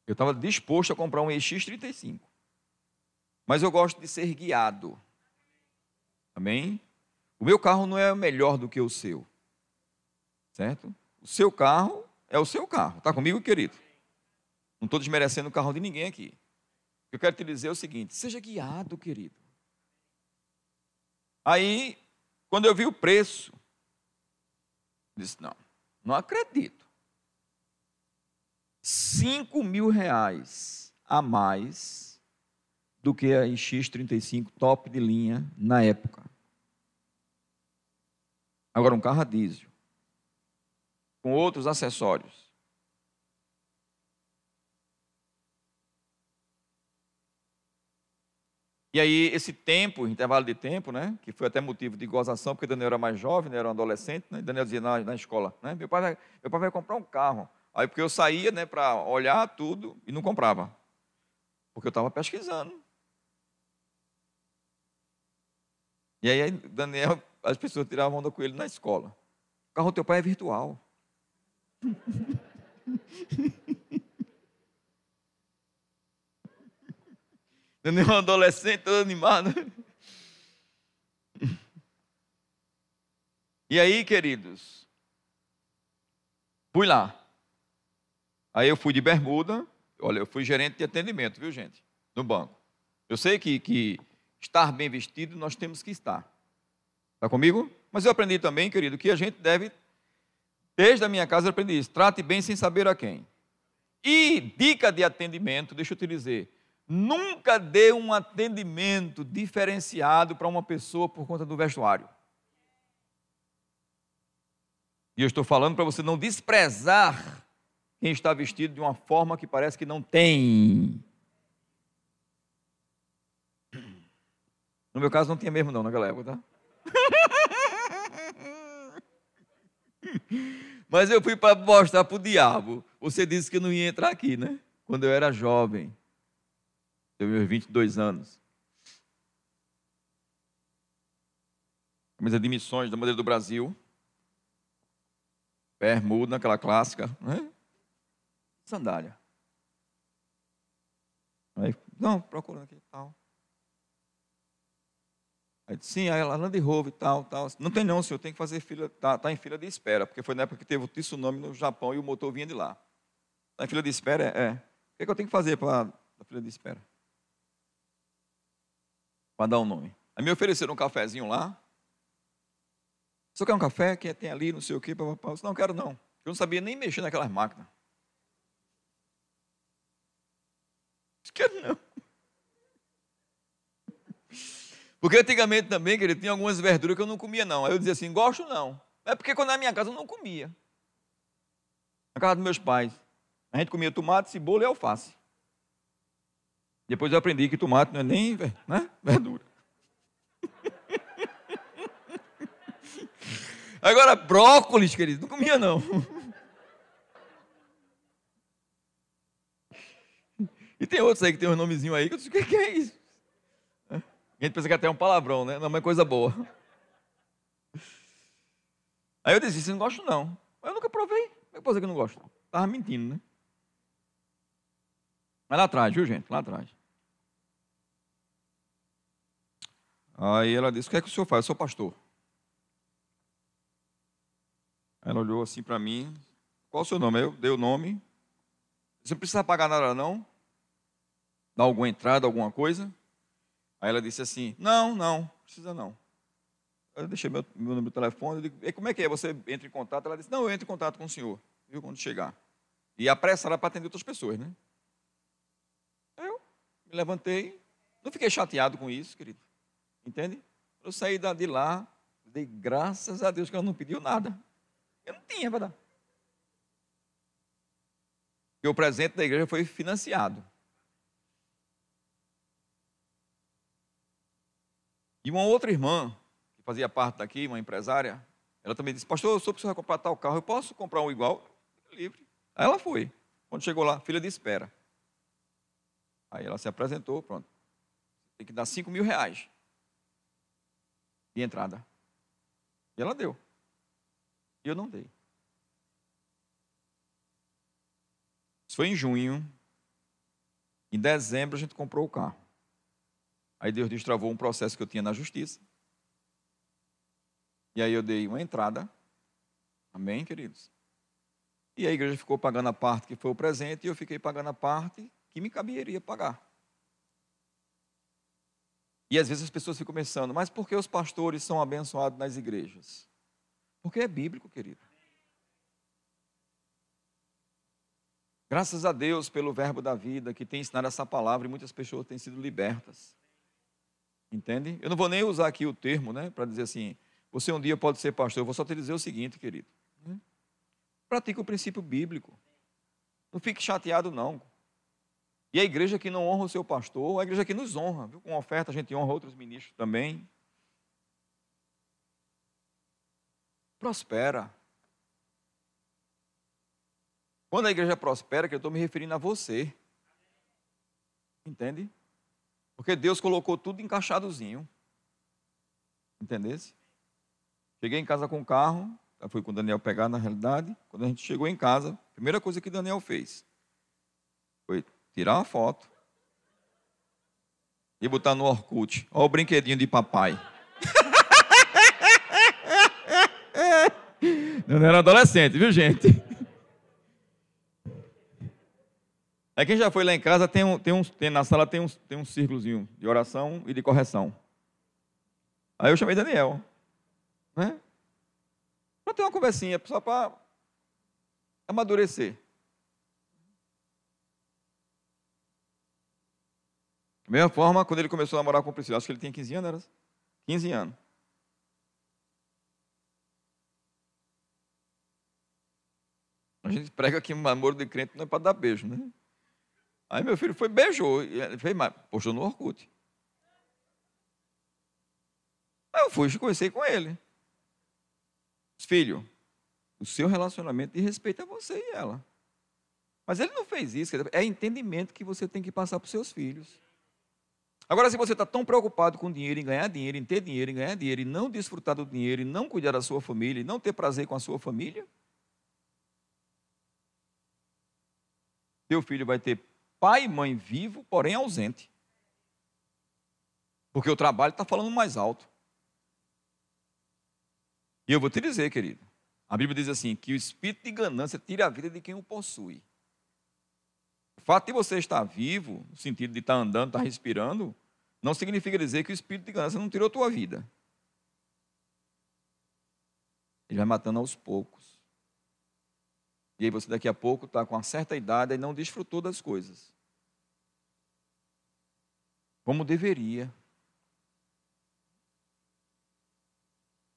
Eu estava disposto a comprar um EX35. Mas eu gosto de ser guiado. Amém? O meu carro não é melhor do que o seu. Certo? O seu carro é o seu carro. Está comigo, querido? Não estou desmerecendo o carro de ninguém aqui. Eu quero te dizer o seguinte: seja guiado, querido. Aí, quando eu vi o preço, disse: não, não acredito. Cinco mil reais a mais do que a X35 top de linha na época. Agora, um carro a diesel, com outros acessórios. E aí, esse tempo, intervalo de tempo, né, que foi até motivo de gozação, porque Daniel era mais jovem, né, era um adolescente, né, Daniel dizia na, na escola, né, meu, pai vai, meu pai vai comprar um carro. Aí, porque eu saía né, para olhar tudo e não comprava, porque eu estava pesquisando. E aí, Daniel, as pessoas tiravam onda com ele na escola. O carro do teu pai é virtual. [laughs] Nem um adolescente todo animado. E aí, queridos, fui lá. Aí eu fui de bermuda. Olha, eu fui gerente de atendimento, viu, gente? No banco. Eu sei que, que estar bem vestido nós temos que estar. Está comigo? Mas eu aprendi também, querido, que a gente deve, desde a minha casa eu aprendi isso, trate bem sem saber a quem. E dica de atendimento, deixa eu te dizer, nunca dê um atendimento diferenciado para uma pessoa por conta do vestuário. E eu estou falando para você não desprezar quem está vestido de uma forma que parece que não tem. No meu caso não tinha mesmo não naquela época, tá? [laughs] Mas eu fui para mostrar para o diabo. Você disse que não ia entrar aqui, né? Quando eu era jovem. Eu meus 22 anos. Camisa de missões da Madeira do Brasil. Bermuda, aquela clássica. Né? Sandália. Aí, não, procurando aqui tal. Aí disse, sim, aí anda de roubo e tal, tal. Não tem não, senhor, tem que fazer fila, tá, tá em fila de espera, porque foi na época que teve o tsunami no Japão e o motor vinha de lá. Está em fila de espera? É. é. O que, é que eu tenho que fazer para a fila de espera? Para dar um nome. Aí me ofereceram um cafezinho lá. Você quer um café? Que tem ali, não sei o quê. Eu disse, não, quero não. Eu não sabia nem mexer naquelas máquinas. Quero não. Porque antigamente também, querido, tinha algumas verduras que eu não comia, não. Aí eu dizia assim, gosto não. É porque quando na minha casa eu não comia. Na casa dos meus pais. A gente comia tomate, cebola e alface. Depois eu aprendi que tomate não é nem né, verdura. [laughs] Agora, brócolis, querido, não comia não. [laughs] E tem outros aí que tem um nomezinho aí que eu disse, o que é isso? A gente pensa que até é um palavrão, né? Não, é coisa boa. Aí eu disse, não gosto não. Eu nunca provei. Como é que que não gosto? Estava mentindo, né? Mas lá atrás, viu gente? Lá atrás. Aí ela disse, o que é que o senhor faz? Eu sou pastor. Ela olhou assim para mim, qual o seu nome? Eu dei o nome. Você não precisa pagar nada não? Dar alguma entrada, alguma coisa? Aí ela disse assim, não, não, precisa não. Eu deixei meu, meu número de telefone, eu digo, como é que é? Você entra em contato? Ela disse, não, eu entro em contato com o senhor, viu, quando chegar. E apressada para atender outras pessoas, né? Eu me levantei, não fiquei chateado com isso, querido. Entende? Eu saí de lá, dei graças a Deus que ela não pediu nada. Eu não tinha para dar. Porque o presente da igreja foi financiado. E uma outra irmã, que fazia parte daqui, uma empresária, ela também disse, pastor, eu sou preciso comprar tal carro, eu posso comprar um igual? Livre. Aí ela foi. Quando chegou lá, filha de espera. Aí ela se apresentou, pronto. Tem que dar 5 mil reais de entrada. E ela deu. E eu não dei. Isso foi em junho. Em dezembro a gente comprou o carro. Aí Deus destravou um processo que eu tinha na justiça. E aí eu dei uma entrada. Amém, queridos? E a igreja ficou pagando a parte que foi o presente e eu fiquei pagando a parte que me caberia pagar. E às vezes as pessoas ficam pensando, mas por que os pastores são abençoados nas igrejas? Porque é bíblico, querido. Graças a Deus pelo verbo da vida que tem ensinado essa palavra e muitas pessoas têm sido libertas. Entende? Eu não vou nem usar aqui o termo, né, para dizer assim, você um dia pode ser pastor. Eu vou só te dizer o seguinte, querido. Né? Pratique o princípio bíblico. Não fique chateado, não. E a igreja que não honra o seu pastor, a igreja que nos honra. Viu? Com oferta a gente honra outros ministros também. Prospera. Quando a igreja prospera, que eu estou me referindo a você. Entende? Porque Deus colocou tudo encaixadozinho. Entendesse? Cheguei em casa com o carro, fui com o Daniel pegar na realidade. Quando a gente chegou em casa, a primeira coisa que Daniel fez foi tirar uma foto, E botar no Orkut. Olha o brinquedinho de papai. [laughs] Eu não era adolescente, viu, gente? É quem já foi lá em casa, tem, um, tem, um, tem na sala tem um, tem um círculozinho de oração e de correção. Aí eu chamei Daniel. Né? Para ter uma conversinha, só para amadurecer. Da mesma forma, quando ele começou a namorar com o Priscila, acho que ele tinha 15 anos, era? 15 anos. A gente prega que namoro de crente não é para dar beijo, né? Aí meu filho foi, beijou. Ele fez, mas postou no Orkut. Aí eu fui e conversei com ele. Filho, o seu relacionamento de respeito a você e ela. Mas ele não fez isso, é entendimento que você tem que passar para os seus filhos. Agora, se você está tão preocupado com dinheiro, em ganhar dinheiro, em ter dinheiro, em ganhar dinheiro, e não desfrutar do dinheiro, e não cuidar da sua família, e não ter prazer com a sua família, teu filho vai ter pai e mãe vivo, porém ausente. Porque o trabalho está falando mais alto. E eu vou te dizer, querido, a Bíblia diz assim: que o espírito de ganância tira a vida de quem o possui. O fato de você estar vivo, no sentido de estar andando, estar respirando, não significa dizer que o espírito de ganância não tirou a tua vida. Ele vai matando aos poucos. E aí você daqui a pouco está com uma certa idade e não desfrutou das coisas. Como deveria.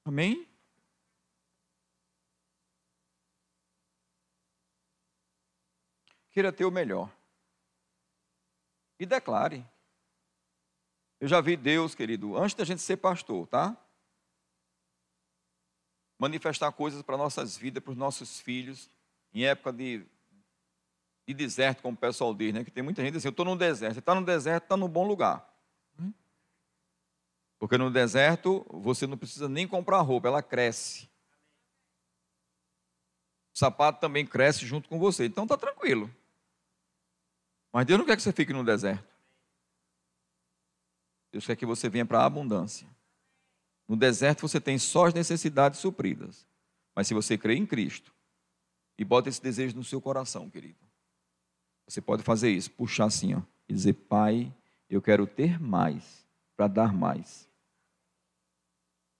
Amém? Queira ter o melhor. E declare. Eu já vi Deus, querido, antes da gente ser pastor, tá? Manifestar coisas para nossas vidas, para os nossos filhos, em época de, de deserto, como o pessoal diz, né? Que tem muita gente assim, eu estou no deserto. Você está no deserto, está no bom lugar. Porque no deserto você não precisa nem comprar roupa, ela cresce. O sapato também cresce junto com você, então está tranquilo. Mas Deus não quer que você fique no deserto. Deus quer que você venha para a abundância. No deserto você tem só as necessidades supridas. Mas se você crê em Cristo e bota esse desejo no seu coração, querido, você pode fazer isso, puxar assim, ó, e dizer: Pai, eu quero ter mais para dar mais.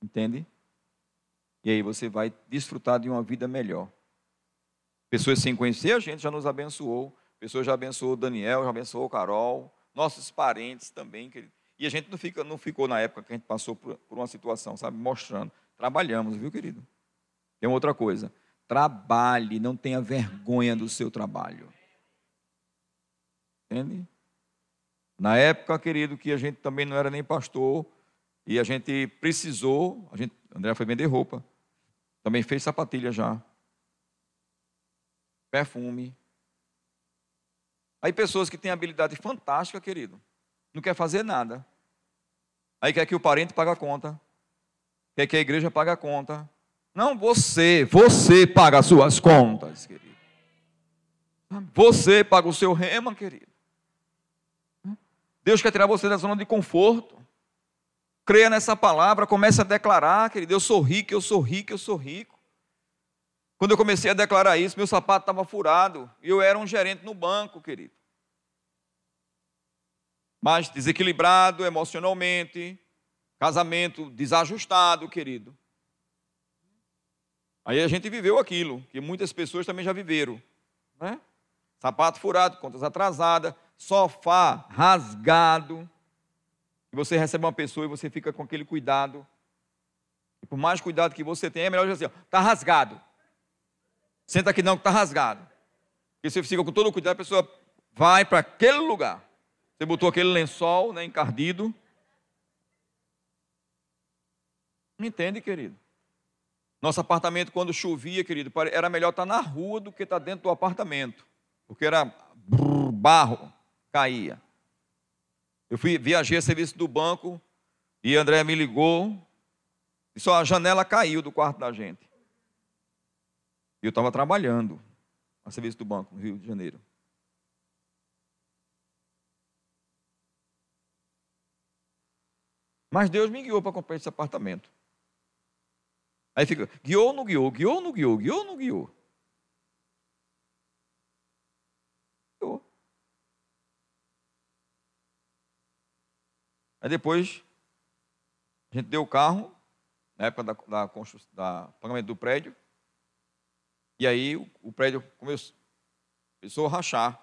Entende? E aí você vai desfrutar de uma vida melhor. Pessoas sem conhecer a gente já nos abençoou pessoa já abençoou Daniel, já abençoou Carol, nossos parentes também, querido. E a gente não, fica, não ficou na época que a gente passou por, por uma situação, sabe, mostrando. Trabalhamos, viu, querido? Tem outra coisa. Trabalhe, não tenha vergonha do seu trabalho. Entende? Na época, querido, que a gente também não era nem pastor, e a gente precisou, a gente, André foi vender roupa, também fez sapatilha já, perfume, Aí pessoas que têm habilidade fantástica, querido, não quer fazer nada. Aí quer que o parente pague a conta. Quer que a igreja pague a conta. Não, você, você paga as suas contas, querido. Você paga o seu rema, querido. Deus quer tirar você da zona de conforto. Creia nessa palavra, comece a declarar, querido, eu sou rico, eu sou rico, eu sou rico. Quando eu comecei a declarar isso, meu sapato estava furado. E eu era um gerente no banco, querido. Mas desequilibrado emocionalmente, casamento desajustado, querido. Aí a gente viveu aquilo, que muitas pessoas também já viveram. Né? Sapato furado, contas atrasadas, sofá rasgado. E você recebe uma pessoa e você fica com aquele cuidado. E por mais cuidado que você tenha, é melhor dizer assim: está rasgado. Senta aqui não, que está rasgado. Porque você fica com todo o cuidado, a pessoa vai para aquele lugar. Você botou aquele lençol né, encardido. Entende, querido? Nosso apartamento, quando chovia, querido, era melhor estar tá na rua do que estar tá dentro do apartamento. Porque era barro, caía. Eu fui, viajei a serviço do banco e André me ligou. E só a janela caiu do quarto da gente. E eu estava trabalhando a serviço do banco, no Rio de Janeiro. Mas Deus me guiou para comprar esse apartamento. Aí fica, guiou ou não guiou? Guiou ou não guiou? Guiou ou não guiou? Guiou. Aí depois, a gente deu o carro, na época da, da, da pagamento do prédio, e aí o, o prédio começou, começou a rachar.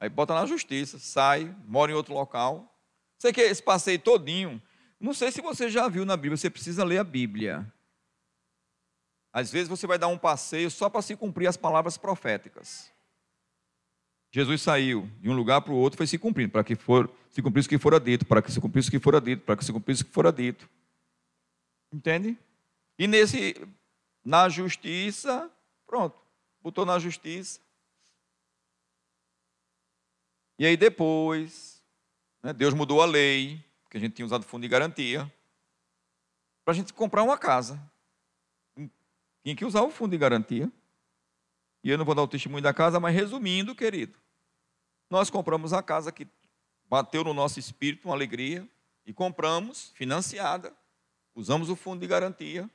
Aí bota na justiça, sai, mora em outro local. Sei que esse passeio todinho, não sei se você já viu na Bíblia, você precisa ler a Bíblia. Às vezes você vai dar um passeio só para se cumprir as palavras proféticas. Jesus saiu de um lugar para o outro, foi se cumprindo, para que for, se cumprisse o que fora dito, para que se cumprisse o que fora dito, para que se cumprisse o que fora dito. Entende? E nesse, na justiça, pronto, botou na justiça. E aí depois, né, Deus mudou a lei, que a gente tinha usado fundo de garantia, para a gente comprar uma casa. Tinha que usar o fundo de garantia. E eu não vou dar o testemunho da casa, mas resumindo, querido, nós compramos a casa que bateu no nosso espírito uma alegria e compramos financiada. Usamos o fundo de garantia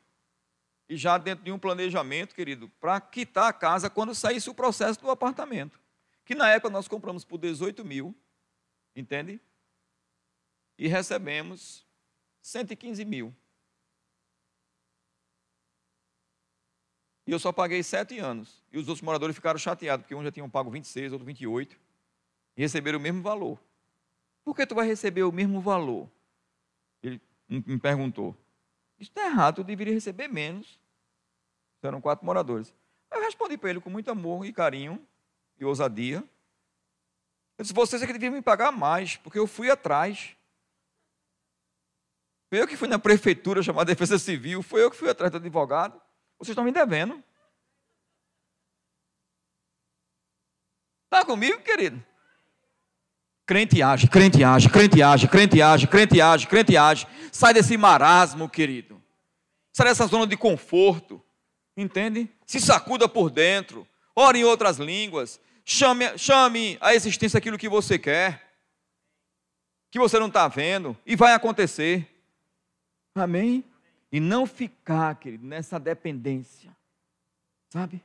e já dentro de um planejamento, querido, para quitar a casa quando saísse o processo do apartamento. Que na época nós compramos por 18 mil, entende? E recebemos 115 mil. E eu só paguei sete anos. E os outros moradores ficaram chateados, porque um já tinham pago 26, outro 28. E receberam o mesmo valor. Por que tu vai receber o mesmo valor? Ele me perguntou. Isso está errado, eu deveria receber menos. Eram quatro moradores. Eu respondi para ele com muito amor e carinho e ousadia. Eu disse, vocês é que deviam me pagar mais, porque eu fui atrás. Foi eu que fui na prefeitura chamar a Defesa Civil, foi eu que fui atrás do advogado. Vocês estão me devendo. Está comigo, querido? Crente age, crente age, crente age, crente age, crente age, crente age. Sai desse marasmo, querido. Sai dessa zona de conforto. Entende? Se sacuda por dentro. Ore em outras línguas. Chame, chame a existência aquilo que você quer. Que você não está vendo. E vai acontecer. Amém? E não ficar, querido, nessa dependência. Sabe?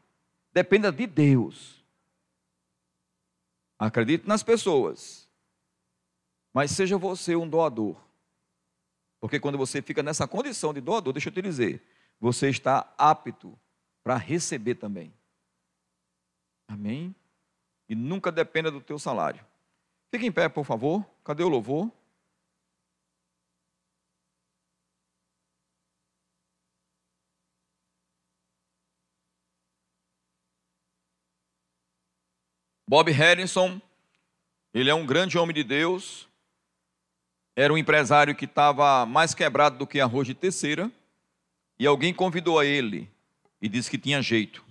Dependa de Deus. Acredite nas pessoas. Mas seja você um doador. Porque quando você fica nessa condição de doador, deixa eu te dizer, você está apto para receber também. Amém? E nunca dependa do teu salário. Fique em pé, por favor. Cadê o louvor? Bob Harrison, ele é um grande homem de Deus, era um empresário que estava mais quebrado do que arroz de terceira, e alguém convidou a ele e disse que tinha jeito.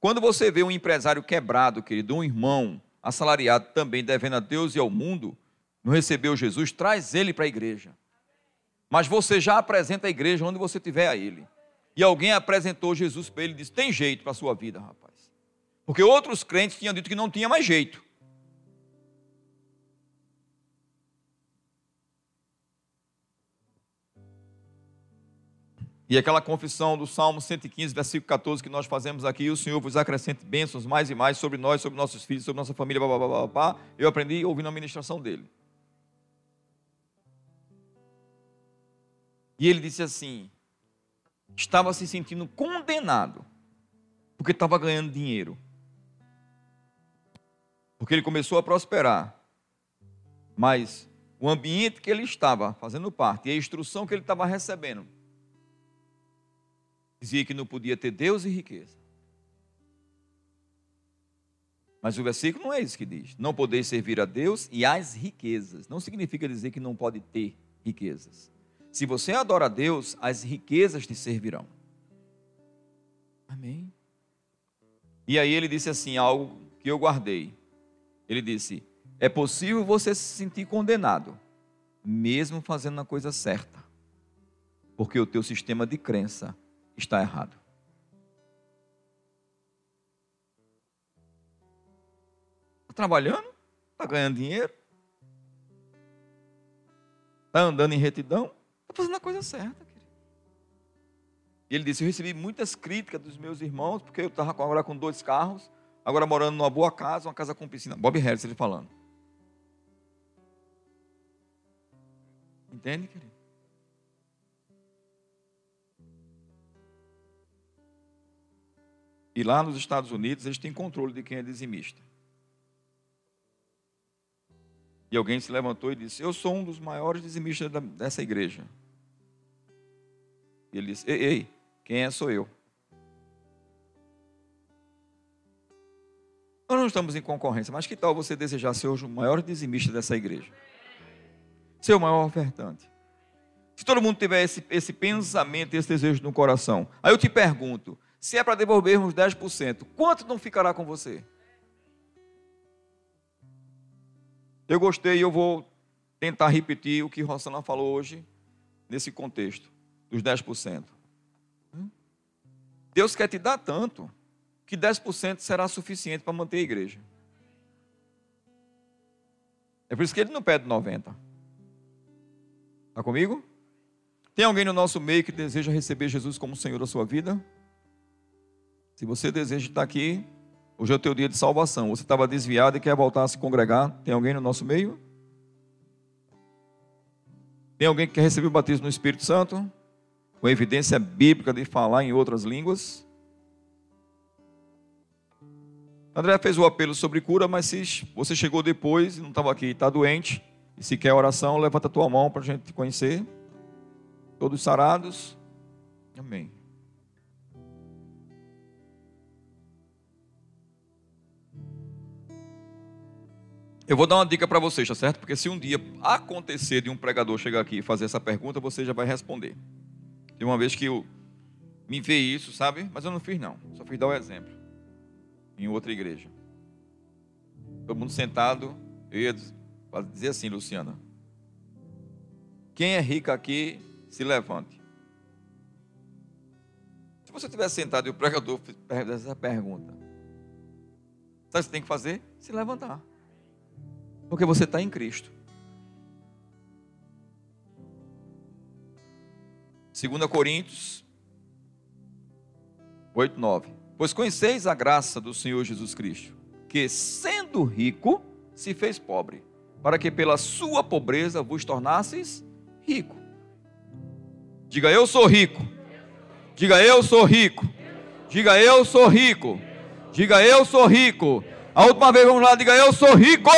Quando você vê um empresário quebrado, querido, um irmão assalariado também devendo a Deus e ao mundo, não recebeu Jesus, traz ele para a igreja. Mas você já apresenta a igreja onde você tiver a ele. E alguém apresentou Jesus para ele e disse: tem jeito para a sua vida, rapaz. Porque outros crentes tinham dito que não tinha mais jeito. E aquela confissão do Salmo 115, versículo 14, que nós fazemos aqui, o Senhor vos acrescente bênçãos mais e mais sobre nós, sobre nossos filhos, sobre nossa família, blá, blá, blá, blá, eu aprendi ouvindo a ministração dele. E ele disse assim: estava se sentindo condenado, porque estava ganhando dinheiro. Porque ele começou a prosperar. Mas o ambiente que ele estava fazendo parte e a instrução que ele estava recebendo dizia que não podia ter Deus e riqueza. Mas o versículo não é isso que diz. Não podeis servir a Deus e às riquezas. Não significa dizer que não pode ter riquezas. Se você adora a Deus, as riquezas te servirão. Amém. E aí ele disse assim: algo que eu guardei. Ele disse: É possível você se sentir condenado, mesmo fazendo a coisa certa, porque o teu sistema de crença está errado. Está trabalhando? Está ganhando dinheiro? Está andando em retidão? Está fazendo a coisa certa, querido. E ele disse: Eu recebi muitas críticas dos meus irmãos, porque eu estava agora com dois carros, agora morando numa boa casa, uma casa com piscina. Bob Harris, ele falando. Entende, querido? E lá nos Estados Unidos eles têm controle de quem é dizimista. E alguém se levantou e disse: Eu sou um dos maiores dizimistas dessa igreja. E ele disse: Ei, ei, quem é sou eu. Nós não estamos em concorrência, mas que tal você desejar ser hoje o maior dizimista dessa igreja? Ser o maior ofertante. Se todo mundo tiver esse, esse pensamento, esse desejo no coração, aí eu te pergunto: se é para devolvermos 10%, quanto não ficará com você? Eu gostei e eu vou tentar repetir o que Rosana falou hoje, nesse contexto, dos 10%. Deus quer te dar tanto, que 10% será suficiente para manter a igreja. É por isso que ele não pede 90%. Está comigo? Tem alguém no nosso meio que deseja receber Jesus como Senhor da sua vida? Se você deseja estar aqui, hoje é o teu dia de salvação. Você estava desviado e quer voltar a se congregar. Tem alguém no nosso meio? Tem alguém que quer receber o batismo no Espírito Santo? Com evidência bíblica de falar em outras línguas? André fez o apelo sobre cura, mas se você chegou depois e não estava aqui, está doente, e se quer oração, levanta a tua mão para a gente te conhecer. Todos sarados? Amém. Eu vou dar uma dica para vocês, tá certo? Porque se um dia acontecer de um pregador chegar aqui e fazer essa pergunta, você já vai responder. De uma vez que eu me vê isso, sabe? Mas eu não fiz não, só fiz dar o um exemplo. Em outra igreja. Todo mundo sentado, eu ia dizer assim, Luciana. Quem é rico aqui, se levante. Se você estiver sentado e o pregador fizer essa pergunta, sabe o que você tem que fazer? Se levantar. Porque você está em Cristo. 2 Coríntios 8, 9. Pois conheceis a graça do Senhor Jesus Cristo, que sendo rico, se fez pobre, para que pela sua pobreza vos tornasseis rico. Diga eu sou rico. Diga eu sou rico. Diga eu sou rico. Diga eu sou rico. A última vez vamos lá, diga eu sou rico.